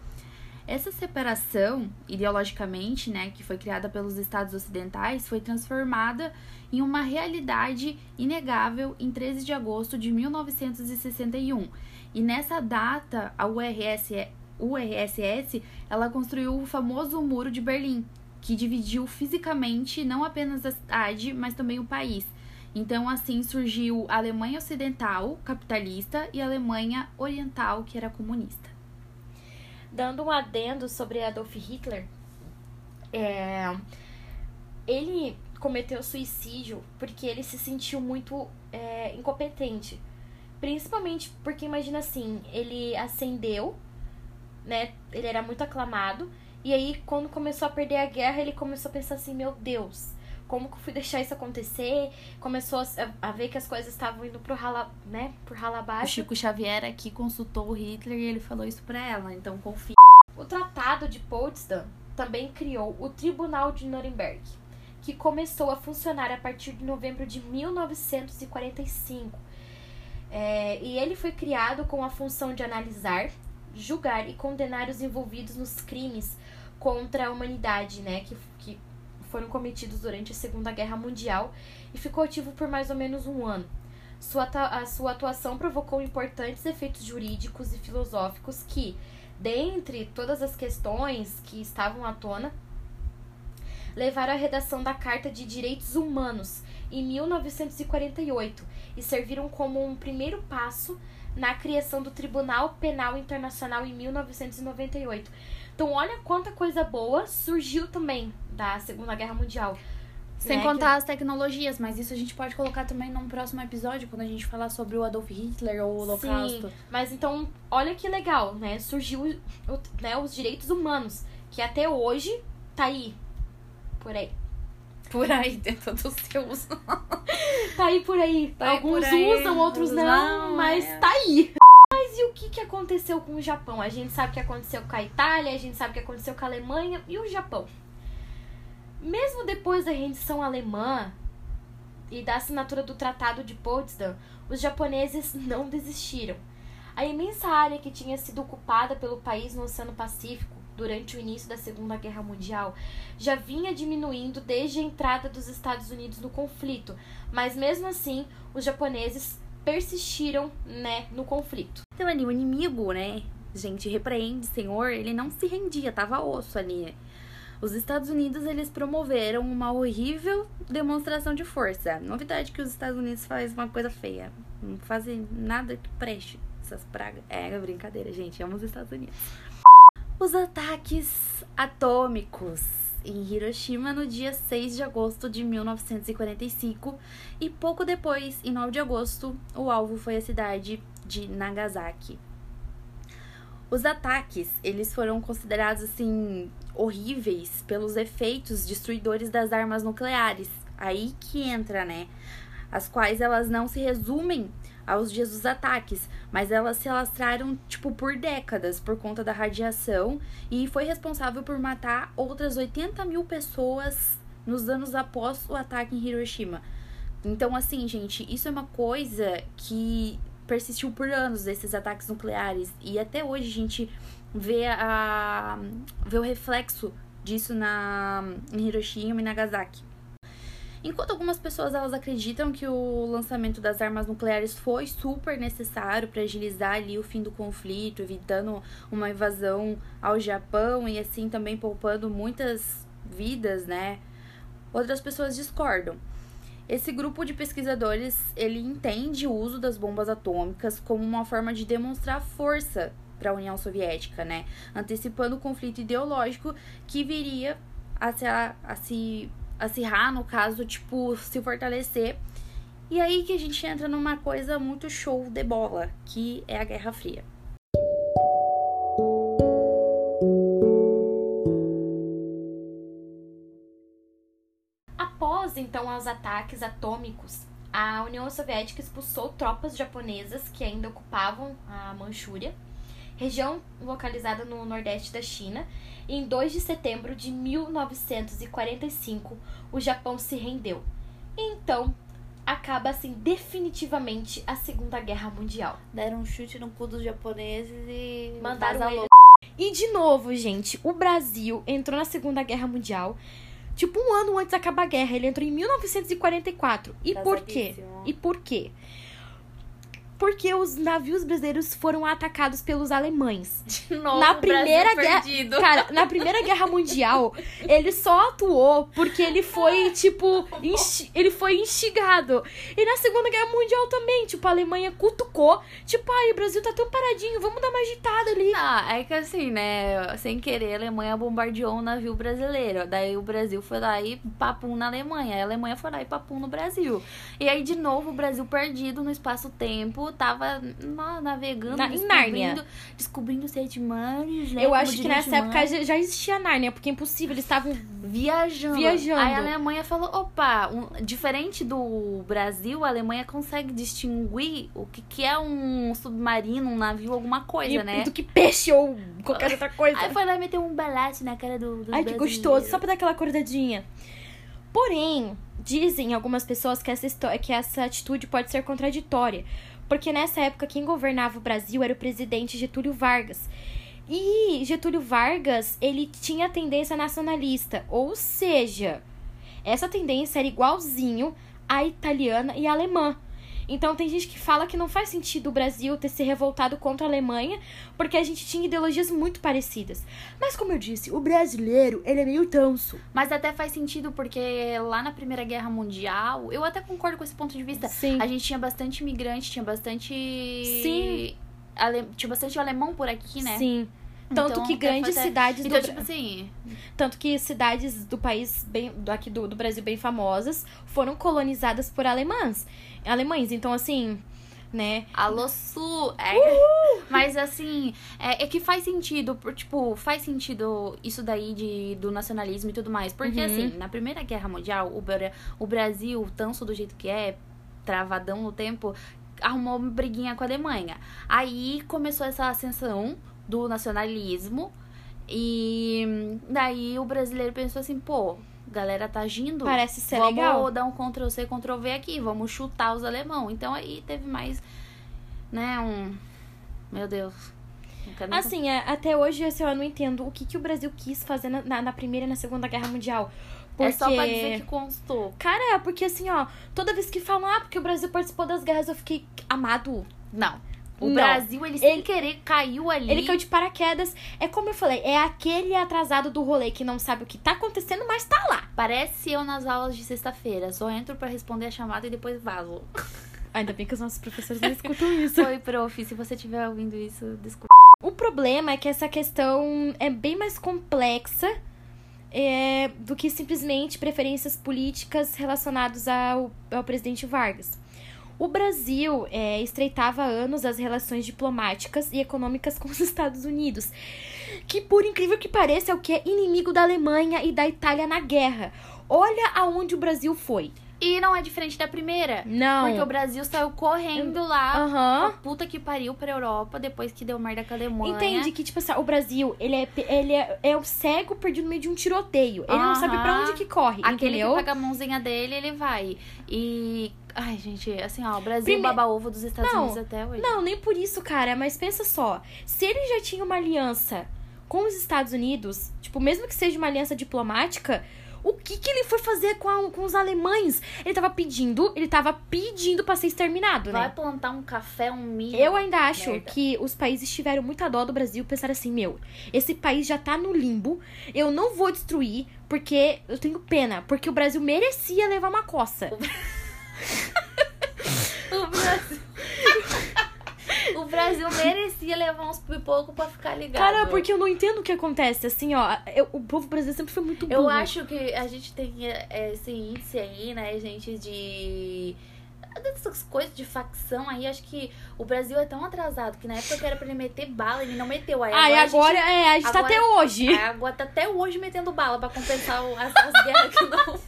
Essa separação, ideologicamente, né, que foi criada pelos estados ocidentais, foi transformada em uma realidade inegável em 13 de agosto de 1961. E nessa data, a URSS, URSS ela construiu o famoso Muro de Berlim, que dividiu fisicamente não apenas a cidade, mas também o país. Então, assim surgiu a Alemanha Ocidental, capitalista, e a Alemanha Oriental, que era comunista. Dando um adendo sobre Adolf Hitler, é, ele cometeu suicídio porque ele se sentiu muito é, incompetente. Principalmente porque, imagina assim, ele ascendeu, né? Ele era muito aclamado. E aí, quando começou a perder a guerra, ele começou a pensar assim: meu Deus, como que eu fui deixar isso acontecer? Começou a, ver que as coisas estavam indo pro rala, né, por rala abaixo. O Chico Xavier aqui consultou o Hitler e ele falou isso para ela, então confia. O Tratado de Potsdam também criou o Tribunal de Nuremberg, que começou a funcionar a partir de novembro de 1945. É, e ele foi criado com a função de analisar, julgar e condenar os envolvidos nos crimes contra a humanidade, né, que, que foram cometidos durante a Segunda Guerra Mundial e ficou ativo por mais ou menos um ano. Sua, a sua atuação provocou importantes efeitos jurídicos e filosóficos que, dentre todas as questões que estavam à tona, levaram à redação da Carta de Direitos Humanos em 1948 e serviram como um primeiro passo na criação do Tribunal Penal Internacional em 1998. Então, olha quanta coisa boa surgiu também da Segunda Guerra Mundial. Sem né? contar as tecnologias, mas isso a gente pode colocar também num próximo episódio, quando a gente falar sobre o Adolf Hitler ou o Holocausto. Sim, mas então, olha que legal, né? Surgiu né, os direitos humanos, que até hoje tá aí. Por aí. Por aí, *laughs* dentro do seu uso. *laughs* tá aí por aí. Tá Alguns aí por aí. usam, outros não, não mas é. tá aí. Mas e o que, que aconteceu com o Japão? A gente sabe o que aconteceu com a Itália, a gente sabe o que aconteceu com a Alemanha e o Japão. Mesmo depois da rendição alemã e da assinatura do Tratado de Potsdam, os japoneses não desistiram. A imensa área que tinha sido ocupada pelo país no Oceano Pacífico durante o início da Segunda Guerra Mundial já vinha diminuindo desde a entrada dos Estados Unidos no conflito, mas mesmo assim os japoneses persistiram, né, no conflito. Então ali o inimigo, né, gente repreende, senhor, ele não se rendia, tava osso ali. Os Estados Unidos eles promoveram uma horrível demonstração de força. Novidade que os Estados Unidos faz uma coisa feia. Não fazem nada que preste essas pragas. É brincadeira, gente. Amo os Estados Unidos. Os ataques atômicos em Hiroshima no dia 6 de agosto de 1945 e pouco depois, em 9 de agosto, o alvo foi a cidade de Nagasaki. Os ataques, eles foram considerados assim horríveis pelos efeitos destruidores das armas nucleares. Aí que entra, né? As quais elas não se resumem aos dias dos ataques, mas elas se alastraram tipo por décadas por conta da radiação e foi responsável por matar outras 80 mil pessoas nos anos após o ataque em Hiroshima. Então, assim, gente, isso é uma coisa que persistiu por anos esses ataques nucleares e até hoje a gente vê a vê o reflexo disso na em Hiroshima e Nagasaki. Enquanto algumas pessoas elas acreditam que o lançamento das armas nucleares foi super necessário para agilizar ali o fim do conflito, evitando uma invasão ao Japão e assim também poupando muitas vidas, né? Outras pessoas discordam. Esse grupo de pesquisadores, ele entende o uso das bombas atômicas como uma forma de demonstrar força para a União Soviética, né? Antecipando o conflito ideológico que viria a se, a, a se acirrar, no caso, tipo, se fortalecer. E aí que a gente entra numa coisa muito show de bola, que é a Guerra Fria. então aos ataques atômicos, a União Soviética expulsou tropas japonesas que ainda ocupavam a Manchúria região localizada no nordeste da China. E em 2 de setembro de 1945, o Japão se rendeu. Então, acaba assim definitivamente a Segunda Guerra Mundial. Deram um chute no cu dos japoneses e Mandaram ele- E de novo, gente, o Brasil entrou na Segunda Guerra Mundial. Tipo, um ano antes de acabar a guerra. Ele entrou em 1944. E por quê? E por quê? Porque os navios brasileiros foram atacados pelos alemães. *laughs* De novo, Na primeira guerra- perdido. Cara, na Primeira Guerra Mundial, ele só atuou porque ele foi, tipo, insti- ele foi instigado. E na Segunda Guerra Mundial também, tipo, a Alemanha cutucou. Tipo, ai, o Brasil tá tão paradinho, vamos dar uma agitada ali. Ah, é que assim, né? Sem querer, a Alemanha bombardeou um navio brasileiro. Daí o Brasil foi lá e papum na Alemanha. A Alemanha foi lá e papum no Brasil. E aí, de novo, o Brasil perdido no espaço-tempo, tava na- navegando, Na- em descobrindo, Nárnia. descobrindo sete mares, né? Eu acho que nessa época já, existia Nárnia, porque é impossível, eles estavam. Viajando. Viajando. Aí a Alemanha falou: opa, um- diferente do Brasil, a Alemanha consegue distinguir o que, que é um submarino, um navio, alguma coisa, e- né? Do que peixe ou qualquer outra *laughs* coisa. Aí foi lá e meteu um balaço na cara do. Ai, que gostoso, só pra dar aquela acordadinha. Porém, dizem algumas pessoas que essa, que essa atitude pode ser contraditória. Porque nessa época, quem governava o Brasil era o presidente Getúlio Vargas. E Getúlio Vargas, ele tinha tendência nacionalista. Ou seja, essa tendência era igualzinho à italiana e à alemã. Então tem gente que fala que não faz sentido o Brasil ter se revoltado contra a Alemanha, porque a gente tinha ideologias muito parecidas. Mas como eu disse, o brasileiro, ele é meio tanso. Mas até faz sentido porque lá na Primeira Guerra Mundial, eu até concordo com esse ponto de vista. Sim. A gente tinha bastante imigrante, tinha bastante. Sim. Ale... Tinha bastante alemão por aqui, né? Sim. Tanto Então, que grandes até- cidades Então, do tipo assim, tanto que cidades do país bem do- aqui do, do Brasil bem famosas foram colonizadas por alemãs, alemães. Então assim, né? alô sul. É, *laughs* Mas assim, é, é que faz sentido, por, tipo, faz sentido isso daí de, do nacionalismo e tudo mais. Porque Uhum. assim, na Primeira Guerra Mundial, o, o Brasil, tanso do jeito que é, travadão no tempo, arrumou uma briguinha com a Alemanha. Aí começou essa ascensão do nacionalismo. E daí o brasileiro pensou assim, pô, galera tá agindo. Parece ser vamos legal. dar um Ctrl C, Ctrl V aqui, vamos chutar os alemão. Então aí teve mais, né, um. Meu Deus. Nem Assim, é, até hoje assim, eu não entendo o que, que o Brasil quis fazer na, na, na Primeira e na Segunda Guerra Mundial. Porque... É só pra dizer que constou. Cara, porque assim, ó, toda vez que falam, ah, porque o Brasil participou das guerras, eu fiquei amado. Não. O Não. Brasil, ele sem Ele- querer caiu ali. Ele caiu de paraquedas. É como eu falei, é aquele atrasado do rolê que não sabe o que tá acontecendo, mas tá lá. Parece eu nas aulas de sexta-feira. Só entro pra responder a chamada e depois vazo. *laughs* Ainda bem que os nossos professores não escutam *laughs* isso. Oi, prof. Se você estiver ouvindo isso, desculpa. O problema é que essa questão é bem mais complexa é, do que simplesmente preferências políticas relacionadas ao, ao presidente Vargas. O Brasil é, estreitava há anos as relações diplomáticas e econômicas *laughs* com os Estados Unidos, que, por incrível que pareça, é o que é inimigo da Alemanha e da Itália na guerra. Olha aonde o Brasil foi. E não é diferente da primeira. Não. Porque o Brasil saiu correndo lá. Aham. A puta que pariu pra Europa depois que deu merda com a Alemanha. Entende que, tipo assim, o Brasil, ele é, ele é, é o cego perdido no meio de um tiroteio. Ele não sabe pra onde que corre, Aquele entendeu? que pega a mãozinha dele, ele vai. E. Ai, gente, assim, ó, o Brasil Prime- baba ovo dos Estados Não, Unidos até hoje. Não, nem por isso, cara. Mas pensa só. Se ele já tinha uma aliança com os Estados Unidos, tipo, mesmo que seja uma aliança diplomática, o que que ele foi fazer com, a- com os alemães? Ele tava pedindo, ele tava pedindo pra ser exterminado, Vai né? plantar um café, um milho. Eu ainda acho Merda. que os países tiveram muita dó do Brasil pensar assim, meu, esse país já tá no limbo, eu não vou destruir porque eu tenho pena, porque o Brasil merecia levar uma coça. *laughs* O Brasil. Brasil merecia levar uns pipocos pra ficar ligado. Cara, porque eu não entendo o que acontece, assim, ó, eu- o povo brasileiro sempre foi muito burro. Eu acho que a gente tem é, esse índice aí, né, gente, de. Dessas coisas de facção aí, acho que o Brasil é tão atrasado que na época que era pra ele meter bala, ele não meteu. Aí Ah, e a agora, gente- é, a gente tá agora- até hoje. A água tá até hoje metendo bala pra compensar as, as guerras que *laughs* não.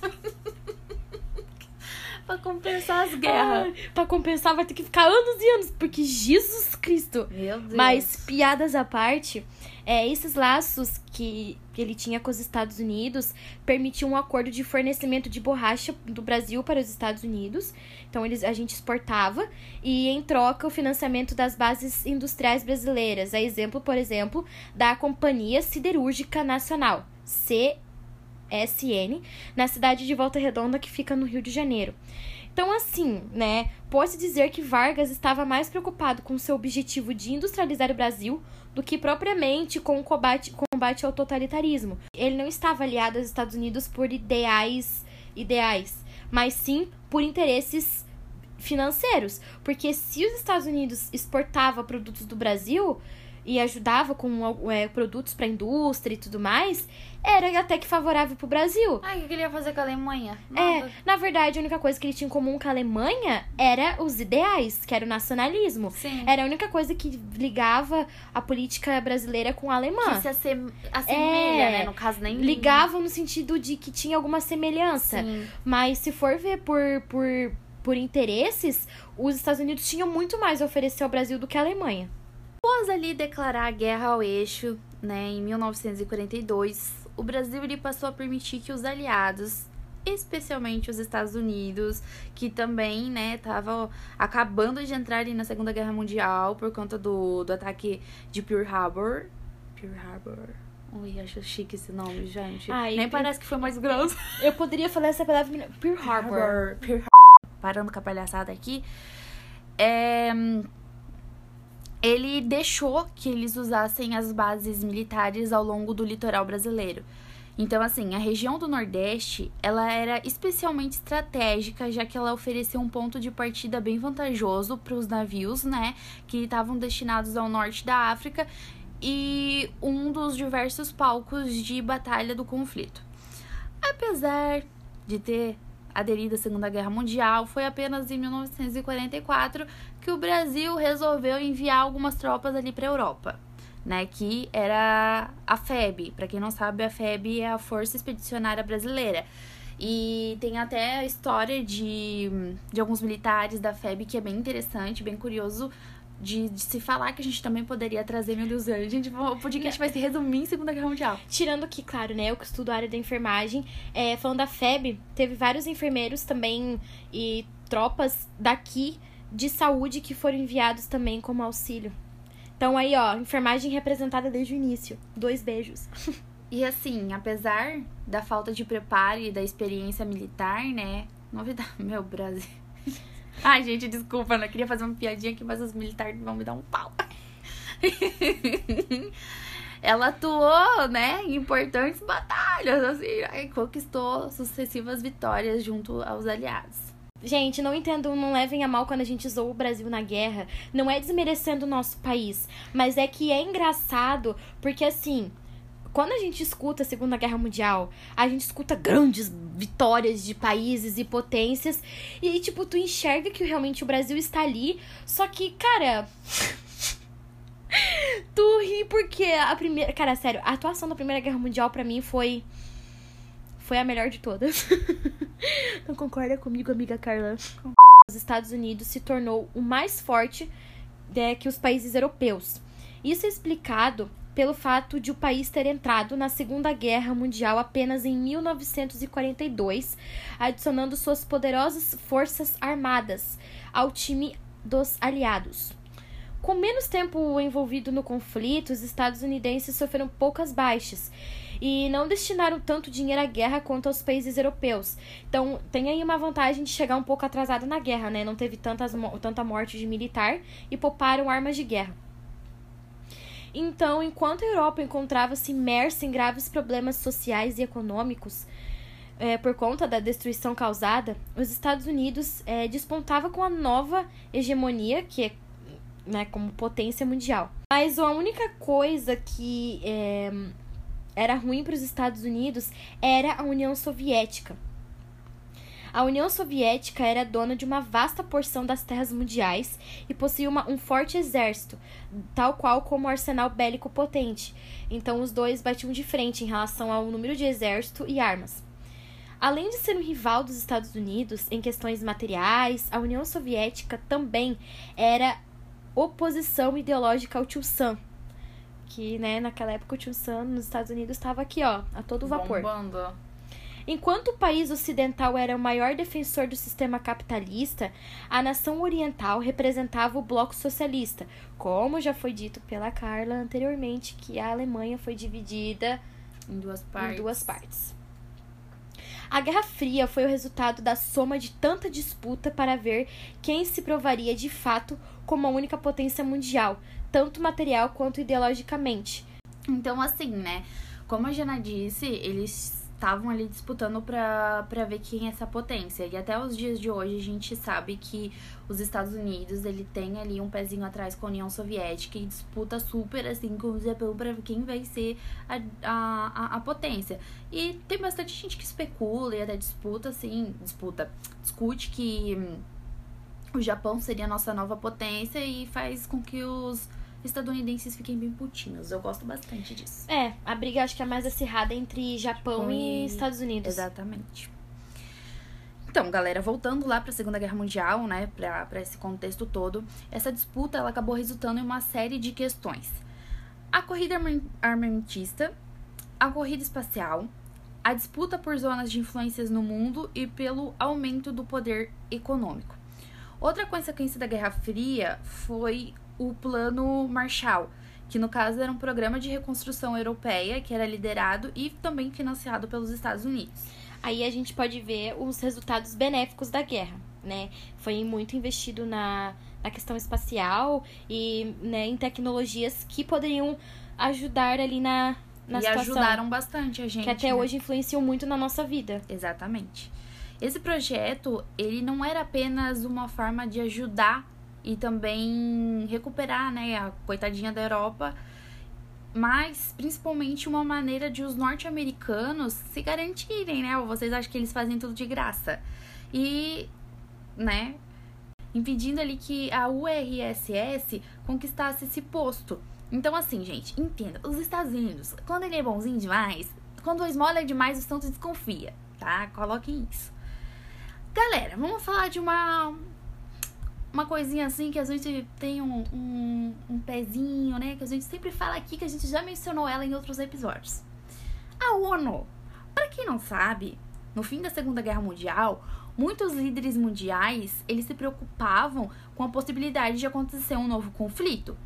Pra compensar as guerras. Ai, pra compensar vai ter que ficar anos e anos, porque Jesus Cristo. Meu Deus. Mas, piadas à parte, é, esses laços que, ele tinha com os Estados Unidos permitiam um acordo de fornecimento de borracha do Brasil para os Estados Unidos. Então, eles, a gente exportava e, em troca, o financiamento das bases industriais brasileiras. É exemplo, por exemplo, da Companhia Siderúrgica Nacional, CSN, na cidade de Volta Redonda, que fica no Rio de Janeiro. Então, assim, né, pode dizer que Vargas estava mais preocupado com seu objetivo de industrializar o Brasil do que propriamente com o combate, combate ao totalitarismo. Ele não estava aliado aos Estados Unidos por ideais, ideais, mas sim por interesses financeiros. Porque se os Estados Unidos exportava produtos do Brasil, e ajudava com é, produtos para a indústria e tudo mais, era até que favorável pro Brasil. Ai, o que ele ia fazer com a Alemanha? É, na verdade, a única coisa que ele tinha em comum com a Alemanha era os ideais, que era o nacionalismo. Sim. Era a única coisa que ligava a política brasileira com a alemã. Que se assem- assemelha, É, né? No caso, nem... Ligava no sentido de que tinha alguma semelhança. Sim. Mas se for ver por, por, por interesses, os Estados Unidos tinham muito mais a oferecer ao Brasil do que a Alemanha. Após ali declarar a guerra ao eixo, né, em 1942, o Brasil ele passou a permitir que os aliados, especialmente os Estados Unidos, que também, né, estavam acabando de entrar ali na Segunda Guerra Mundial por conta do, do ataque de Pearl Harbor. Pearl Harbor. Ui, acho chique esse nome, gente. Ai, Nem Pearl- parece que foi mais grosso. Eu poderia falar essa palavra Pearl Harbor. Pearl Harbor. Parando com a palhaçada aqui. É, Ele deixou que eles usassem as bases militares ao longo do litoral brasileiro. Então, assim, a região do Nordeste, ela era especialmente estratégica, já que ela oferecia um ponto de partida bem vantajoso para os navios, né, que estavam destinados ao norte da África e um dos diversos palcos de batalha do conflito. Apesar de ter aderido à Segunda Guerra Mundial, foi apenas em 1944 que o Brasil resolveu enviar algumas tropas ali para a Europa, né, que era a FEB. Para quem não sabe, a FEB é a Força Expedicionária Brasileira. E tem até a história de, de alguns militares da FEB que é bem interessante, bem curioso de, de se falar que a gente também poderia trazer, meu Deus, a gente, o podcast vai se resumir em Segunda Guerra Mundial. Tirando que, claro, né, eu que estudo a área da enfermagem, é, falando da FEB, teve vários enfermeiros também e tropas daqui de saúde que foram enviados também como auxílio. Então aí, ó, enfermagem representada desde o início. Dois beijos. *laughs* E assim, apesar da falta de preparo e da experiência militar, né? Novidade. Meu Brasil. *laughs* Ai, gente, desculpa, não queria fazer uma piadinha aqui, mas os militares vão me dar um pau. *laughs* Ela atuou, né, em importantes batalhas, assim, conquistou sucessivas vitórias junto aos aliados. Gente, não entendo, não levem a mal quando a gente zoou o Brasil na guerra. Não é desmerecendo o nosso país, mas é que é engraçado, porque assim, quando a gente escuta a Segunda Guerra Mundial, a gente escuta grandes vitórias de países e potências, e tipo, tu enxerga que realmente o Brasil está ali, só que, cara. *laughs* tu ri porque a primeira. Cara, sério, a atuação da Primeira Guerra Mundial pra mim foi. Foi a melhor de todas. *laughs* Não concorda comigo, amiga Carla? Os Estados Unidos se tornou o mais forte é, que os países europeus. Isso é explicado pelo fato de o país ter entrado na Segunda Guerra Mundial apenas em 1942, adicionando suas poderosas forças armadas ao time dos aliados. Com menos tempo envolvido no conflito, os estadunidenses sofreram poucas baixas e não destinaram tanto dinheiro à guerra quanto aos países europeus. Então, tem aí uma vantagem de chegar um pouco atrasado na guerra, né? Não teve tantas, tanta morte de militar e pouparam armas de guerra. Então, enquanto a Europa encontrava-se imersa em graves problemas sociais e econômicos, é, por conta da destruição causada, os Estados Unidos é, despontava com a nova hegemonia, que é né, como potência mundial. Mas a única coisa que é, era ruim para os Estados Unidos era a União Soviética. A União Soviética era dona de uma vasta porção das terras mundiais e possuía uma, um forte exército, tal qual como um arsenal bélico potente. Então os dois batiam de frente em relação ao número de exército e armas. Além de ser um rival dos Estados Unidos em questões materiais, a União Soviética também era oposição ideológica ao Tio Sam. Que, né, naquela época o Tio Sam nos Estados Unidos estava aqui, ó, a todo vapor. Bombando. Enquanto o país ocidental era o maior defensor do sistema capitalista, a nação oriental representava o bloco socialista, como já foi dito pela Carla anteriormente, que a Alemanha foi dividida Em duas partes. em duas partes. A Guerra Fria foi o resultado da soma de tanta disputa para ver quem se provaria de fato como a única potência mundial, tanto material quanto ideologicamente. Então, assim, né? Como a Jana disse, eles estavam ali disputando pra ver quem é essa potência. E até os dias de hoje a gente sabe que os Estados Unidos, ele tem ali um pezinho atrás com a União Soviética e disputa super, assim, com o Japão pra ver quem vai ser a, a, a, a potência. E tem bastante gente que especula e até disputa, assim, disputa, discute que hum, o Japão seria a nossa nova potência e faz com que os estadunidenses fiquem bem putinhos. Eu gosto bastante disso. É, a briga acho que é mais acirrada entre Japão Japão e e- Estados Unidos. Exatamente. Então, galera, voltando lá para a Segunda Guerra Mundial, né, para esse contexto todo, essa disputa ela acabou resultando em uma série de questões. A corrida arma- armamentista, a corrida espacial, a disputa por zonas de influências no mundo e pelo aumento do poder econômico. Outra consequência da Guerra Fria foi o Plano Marshall, que no caso era um programa de reconstrução europeia que era liderado e também financiado pelos Estados Unidos. Aí a gente pode ver os resultados benéficos da guerra, né? Foi muito investido na, na questão espacial e né, em tecnologias que poderiam ajudar ali na, na e situação. ajudaram bastante a gente. que até né? hoje influenciam muito na nossa vida. Exatamente. Esse projeto, ele não era apenas uma forma de ajudar e também recuperar, né, a coitadinha da Europa, mas principalmente uma maneira de os norte-americanos se garantirem, né? Ou vocês acham que eles fazem tudo de graça? E, né, impedindo ali que a URSS conquistasse esse posto. Então, assim, gente, entenda, os Estados Unidos, quando ele é bonzinho demais, quando a esmola é demais, o Santos desconfia, tá? Coloquem isso. Galera, vamos falar de uma uma coisinha assim que a gente tem um, um, um pezinho, né? Que a gente sempre fala aqui, que a gente já mencionou ela em outros episódios. A ONU. Para quem não sabe, no fim da Segunda Guerra Mundial, muitos líderes mundiais, eles se preocupavam com a possibilidade de acontecer um novo conflito.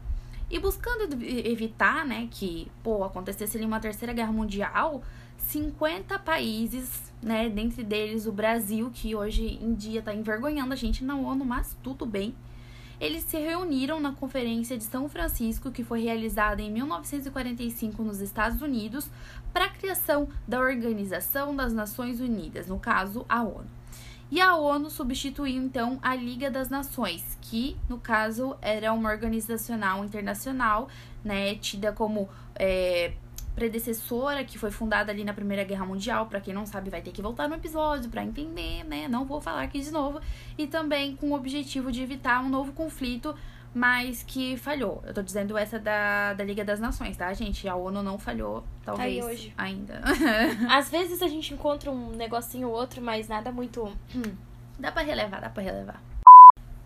E buscando ev- evitar, né, que, pô, acontecesse ali uma terceira guerra mundial, 50 países, né, dentre deles o Brasil, que hoje em dia tá envergonhando a gente na ONU, mas tudo bem. Eles se reuniram na Conferência de São Francisco, que foi realizada em 1945 nos Estados Unidos, para a criação da Organização das Nações Unidas, no caso, a ONU. E a ONU substituiu então a Liga das Nações, que no caso era uma organizacional internacional, né, tida como é, predecessora, que foi fundada ali na Primeira Guerra Mundial. Para quem não sabe, vai ter que voltar no episódio para entender, né? Não vou falar aqui de novo. E também com o objetivo de evitar um novo conflito, mas que falhou. Eu tô dizendo essa da, da Liga das Nações, tá, gente? A ONU não falhou, talvez hoje. ainda. *laughs* Às vezes a gente encontra um negocinho ou outro, mas nada muito. dá para relevar, dá para relevar.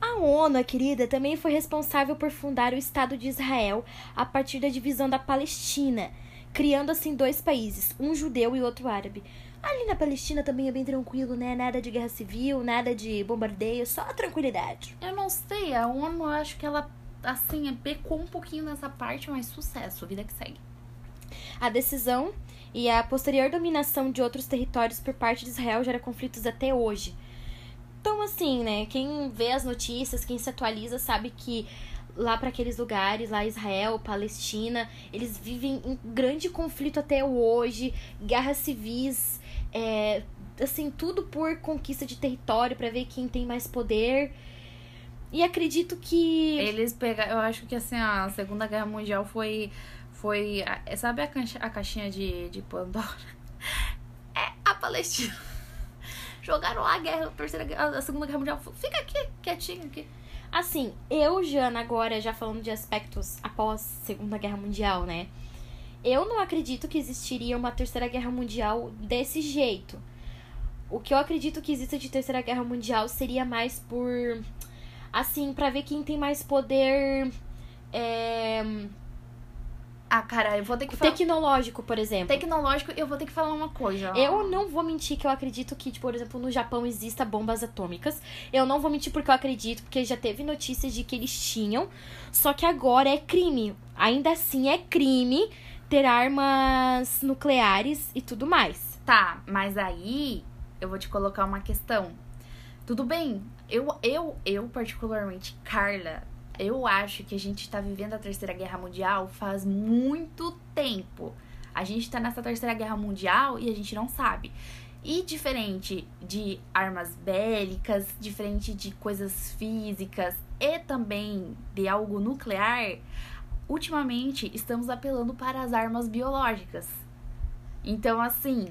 A ONU, a querida, também foi responsável por fundar o Estado de Israel a partir da divisão da Palestina, criando assim dois países, um judeu e outro árabe. Ali na Palestina também é bem tranquilo, né? Nada de guerra civil, nada de bombardeio, só tranquilidade. Eu não sei, a ONU eu acho que ela, assim, pecou um pouquinho nessa parte, mas sucesso, vida que segue. A decisão e a posterior dominação de outros territórios por parte de Israel gera conflitos até hoje. Então, assim, né? Quem vê as notícias, quem se atualiza, sabe que lá para aqueles lugares, lá Israel, Palestina, eles vivem em grande conflito até hoje, guerras civis, é, assim, tudo por conquista de território para ver quem tem mais poder. E acredito que Eles pegaram, eu acho que assim, a Segunda Guerra Mundial foi. foi sabe a, caixa- a caixinha de, de Pandora? *laughs* É a Palestina. *laughs* Jogaram lá a guerra, a, terceira, a Segunda Guerra Mundial. Fica aqui, quietinho aqui. Assim, eu, Jana, agora já falando de aspectos após Segunda Guerra Mundial, né? Eu não acredito que existiria uma Terceira Guerra Mundial desse jeito. o que eu acredito que exista de Terceira Guerra Mundial seria mais por. Assim, pra ver quem tem mais poder. É, Ah, cara, eu vou ter que falar. tecnológico, por exemplo. Tecnológico, eu vou ter que falar uma coisa. ó. Eu não vou mentir que eu acredito que, tipo, por exemplo, no Japão exista bombas atômicas. Eu não vou mentir porque eu acredito, porque já teve notícias de que eles tinham. Só que agora é crime. Ainda assim é crime ter armas nucleares e tudo mais. Tá, mas aí eu vou te colocar uma questão. Tudo bem, eu, eu, eu particularmente, Carla, eu acho que a gente tá vivendo a Terceira Guerra Mundial faz muito tempo. A gente tá nessa Terceira Guerra Mundial e a gente não sabe. E diferente de armas bélicas, diferente de coisas físicas e também de algo nuclear, ultimamente estamos apelando para as armas biológicas. Então, assim,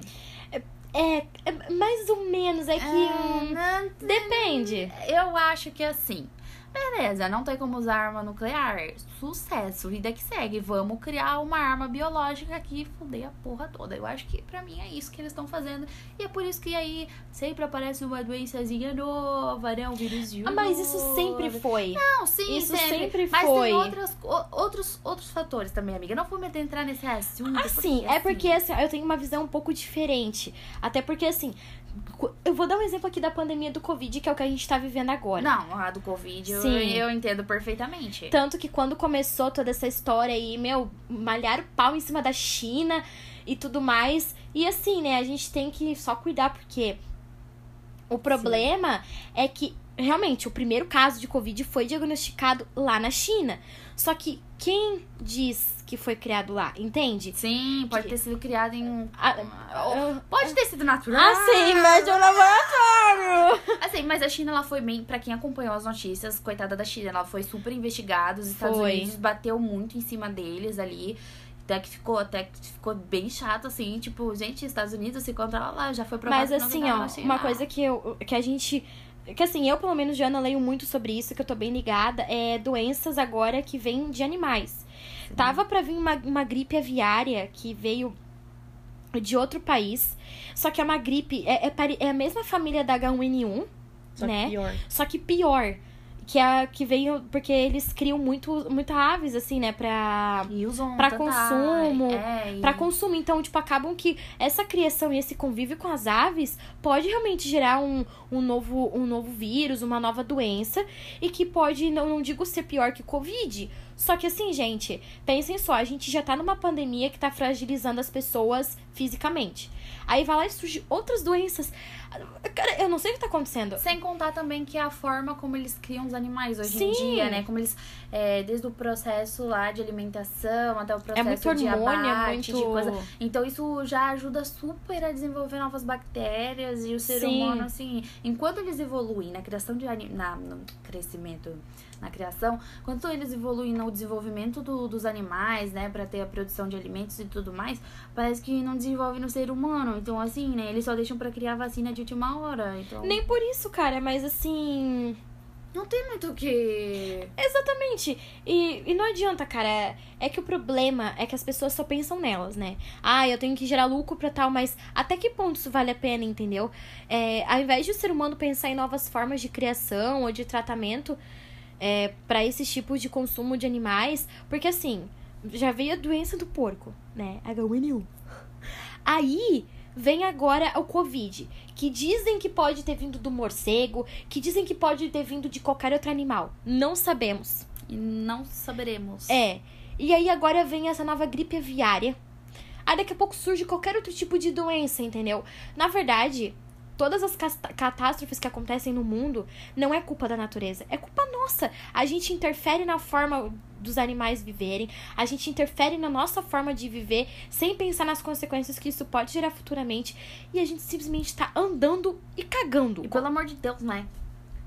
É, é mais ou menos, é que. não- depende. Eu acho que assim. Beleza, não tem como usar arma nuclear. Sucesso, vida que segue. Vamos criar uma arma biológica aqui e fuder a porra toda. Eu acho que pra mim é isso que eles estão fazendo. E é por isso que aí sempre aparece uma doençazinha nova, né? Um vírus de Ah, mas isso sempre foi. Não, sim, Isso sempre. sempre Mas foi. tem outras, outros, outros fatores também, amiga. Não vou me adentrar nesse assunto. Assim, é porque assim, eu tenho uma visão um pouco diferente. Até porque, assim, eu vou dar um exemplo aqui da pandemia do Covid, que é o que a gente tá vivendo agora. Não, a do Covid eu, Sim. eu entendo perfeitamente. Tanto que quando começou toda essa história aí, meu, malharam pau em cima da China e tudo mais. E assim, né, a gente tem que só cuidar, porque o problema é que, realmente, o primeiro caso de Covid foi diagnosticado lá na China. Só que quem diz que foi criado lá, entende? Sim, pode Que- ter sido criado em um. Ah, um- Pode ter sido natural. Ah, sim, mas de um laboratório! Assim, mas a China, ela foi bem. Pra quem acompanhou as notícias, coitada da China, ela foi super investigada. Os Estados Foi. Unidos bateu muito em cima deles ali. Até que ficou, até que ficou bem chato, assim. Tipo, gente, Estados Unidos se encontrava lá, já foi provado Mas não assim, ó, uma coisa que eu que a gente que assim, eu pelo menos Jana leio muito sobre isso, que eu tô bem ligada, é doenças agora que vêm de animais. Tava pra vir uma, uma gripe aviária que veio de outro país, só que é uma gripe, é, é, é a mesma família da H1N1, Só que né? pior. só que pior. Que é a que veio. Porque eles criam muito, muita aves, assim, né? Pra tanta- consumo, É, e... Pra consumo. Então, tipo, acabam que essa criação e esse convívio com as aves pode realmente gerar um, um, novo, um novo vírus, uma nova doença. E que pode, não, não digo ser pior que o Covid. Só que assim, gente, pensem só, a gente já tá numa pandemia que tá fragilizando as pessoas fisicamente. Aí vai lá e surge outras doenças. Cara, eu não sei o que tá acontecendo. Sem contar também que é a forma como eles criam os animais hoje Sim. em dia, né? Como eles. é, desde o processo lá de alimentação até o processo É muito de hormônio, é abate, muito. de coisa. Então isso já ajuda super a desenvolver novas bactérias e o ser Sim. humano, assim, enquanto eles evoluem na criação de ani- na no crescimento, na criação, enquanto eles evoluem no desenvolvimento do- dos animais, né, Pra ter a produção de alimentos e tudo mais, parece que não desenvolve no ser humano. Então assim, né, eles só deixam pra criar vacina de última hora. Então Nem por isso, cara, mas assim. não tem muito o que Exatamente. E, e não adianta, cara. É, é que o problema é que as pessoas só pensam nelas, né? Ah, eu tenho que gerar lucro pra tal, mas até que ponto isso vale a pena, entendeu? É, ao invés de o ser humano pensar em novas formas de criação ou de tratamento é, para esses tipos de consumo de animais, porque assim, já veio a doença do porco, né? H1N1. Aí vem agora o Covid, que dizem que pode ter vindo do morcego, que dizem que pode ter vindo de qualquer outro animal. Não sabemos. E não saberemos. É. E aí agora vem essa nova gripe aviária. Aí daqui a pouco surge qualquer outro tipo de doença, entendeu? Na verdade, todas as catástrofes que acontecem no mundo não é culpa da natureza, é culpa nossa. A gente interfere na forma dos animais viverem, a gente interfere na nossa forma de viver sem pensar nas consequências que isso pode gerar futuramente e a gente simplesmente tá andando e cagando. E pelo amor de Deus, né?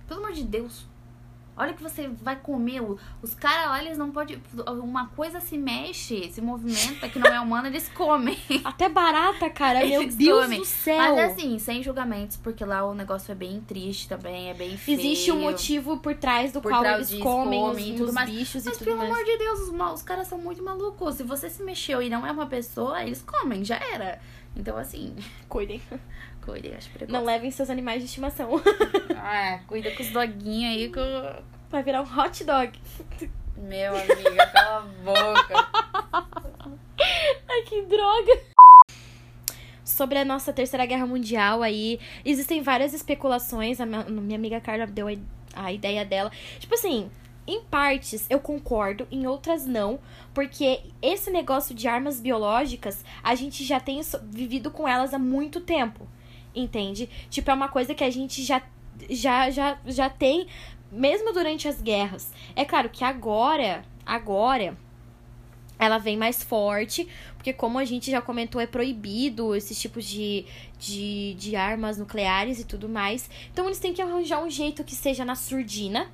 Pelo amor de Deus. Olha que você vai comer. Os caras lá, eles não podem. Uma coisa se mexe, se movimenta, que não é humana, eles comem. *laughs* Até barata, cara, meu Eles Deus comem. do céu. Mas assim, sem julgamentos, porque lá o negócio é bem triste também, é bem feio. Existe um motivo por trás do Por qual trás eles comem, os, comem e tudo os mais. bichos Mas e tudo pelo mais. amor de Deus, os, os caras são muito malucos. Se você se mexeu e não é uma pessoa, eles comem, já era. Então, assim, Cuidem. Cuidem, acho precoce. Não levem seus animais de estimação. Ah, *laughs* cuida com os doguinhos aí com. Vai virar um hot dog. Meu amiga, cala a boca. *laughs* Ai, que droga! Sobre a nossa terceira guerra mundial aí, existem várias especulações. A minha, minha amiga Carla deu a, ideia dela. Tipo assim, em partes eu concordo, em outras não, porque esse negócio de armas biológicas, a gente já tem vivido com elas há muito tempo. Entende? Tipo, é uma coisa que a gente já já já já tem mesmo durante as guerras. É claro que agora, agora ela vem mais forte, porque como a gente já comentou, é proibido esses tipos de, de, de armas nucleares e tudo mais. Então eles têm que arranjar um jeito que seja na surdina,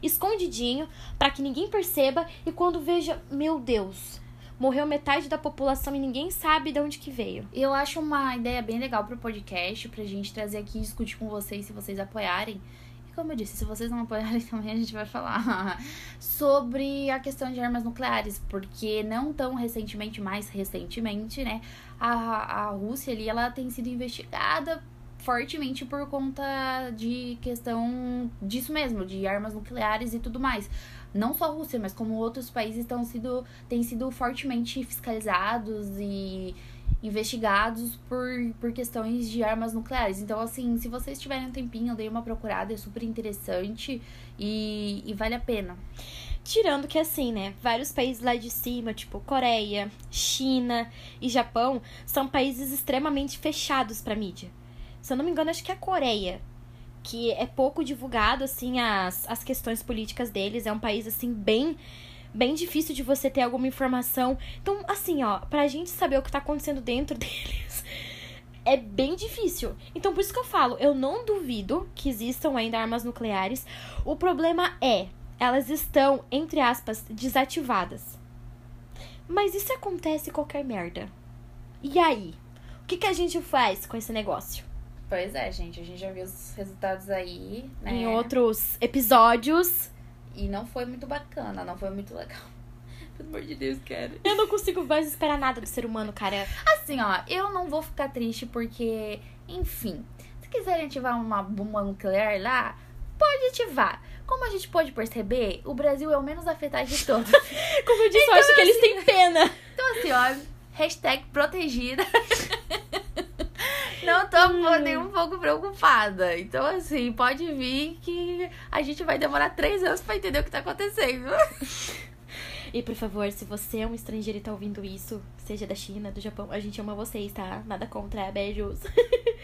escondidinho, pra que ninguém perceba e quando veja, meu Deus, morreu metade da população e ninguém sabe de onde que veio. Eu acho uma ideia bem legal pro podcast, pra gente trazer aqui e discutir com vocês, se vocês apoiarem. E como eu disse, se vocês não apoiarem *laughs* também, a gente vai falar *laughs* sobre a questão de armas nucleares, porque não tão recentemente, mais recentemente, né? A, a Rússia ali, ela tem sido investigada fortemente por conta de questão disso mesmo, de armas nucleares e tudo mais. Não só a Rússia, mas como outros países estão sido, têm sido fortemente fiscalizados e investigados por, por questões de armas nucleares. Então, assim, se vocês tiverem um tempinho, dei uma procurada, é super interessante e, e vale a pena. Tirando que assim, né, vários países lá de cima, tipo Coreia, China e Japão, são países extremamente fechados pra mídia. Se eu não me engano, acho que é a Coreia, que é pouco divulgado assim as, as questões políticas deles, é um país assim bem bem difícil de você ter alguma informação. Então, assim, ó, pra gente saber o que tá acontecendo dentro *laughs* deles, é bem difícil. Então, por isso que eu falo, eu não duvido que existam ainda armas nucleares. O problema é, elas estão, entre aspas, desativadas. Mas se acontece qualquer merda? E aí? O que, que a gente faz com esse negócio? Pois é, gente, a gente já viu os resultados aí, né? Em outros episódios. E não foi muito bacana, não foi muito legal. *laughs* Pelo amor de Deus, cara. Eu não consigo mais esperar nada do ser humano, cara. Assim, ó, eu não vou ficar triste porque, enfim, se quiserem ativar uma bomba nuclear lá, pode ativar. Como a gente pode perceber, o Brasil é o menos afetado de todos. *laughs* Como eu disse, eu acho que eles têm pena. Então, assim, ó, hashtag protegida. Não tô nem um pouco preocupada. Então, assim, pode vir que a gente vai demorar três anos pra entender o que tá acontecendo. E por favor, se você é um estrangeiro e tá ouvindo isso, seja da China, do Japão, a gente ama vocês, tá? Nada contra, beijos.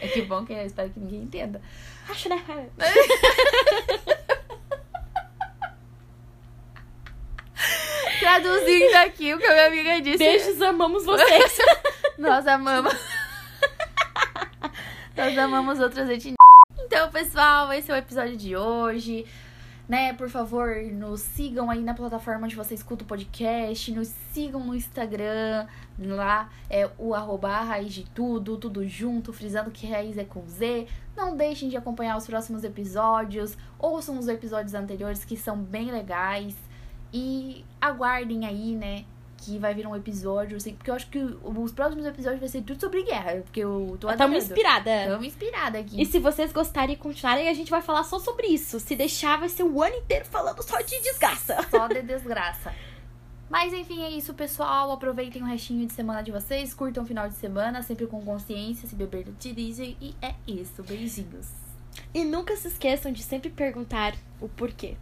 É que bom que eu espero que ninguém entenda. Acho, né? *laughs* Traduzindo aqui o que a minha amiga disse. Beijos, amamos vocês. *laughs* Nós amamos. Nós amamos outras etnias. Então, pessoal, esse é o episódio de hoje. Né, por favor, nos sigam aí na plataforma onde você escuta o podcast, nos sigam no Instagram, lá é o arroba raiz de tudo, tudo junto, frisando que raiz é com Z. Não deixem de acompanhar os próximos episódios, ouçam os episódios anteriores que são bem legais. E aguardem aí, né, que vai vir um episódio, assim, porque eu acho que os próximos episódios vai ser tudo sobre guerra, porque eu tô Tamo adorando. inspirada. Tamo inspirada aqui. E se vocês gostarem e continuarem, a gente vai falar só sobre isso. Se deixar, vai ser o ano inteiro falando só de desgraça. Só de desgraça. Mas enfim, é isso, pessoal. Aproveitem o restinho de semana de vocês. Curtam o final de semana, sempre com consciência. Se beber, não dirige. E é isso. Beijinhos. E nunca se esqueçam de sempre perguntar o porquê.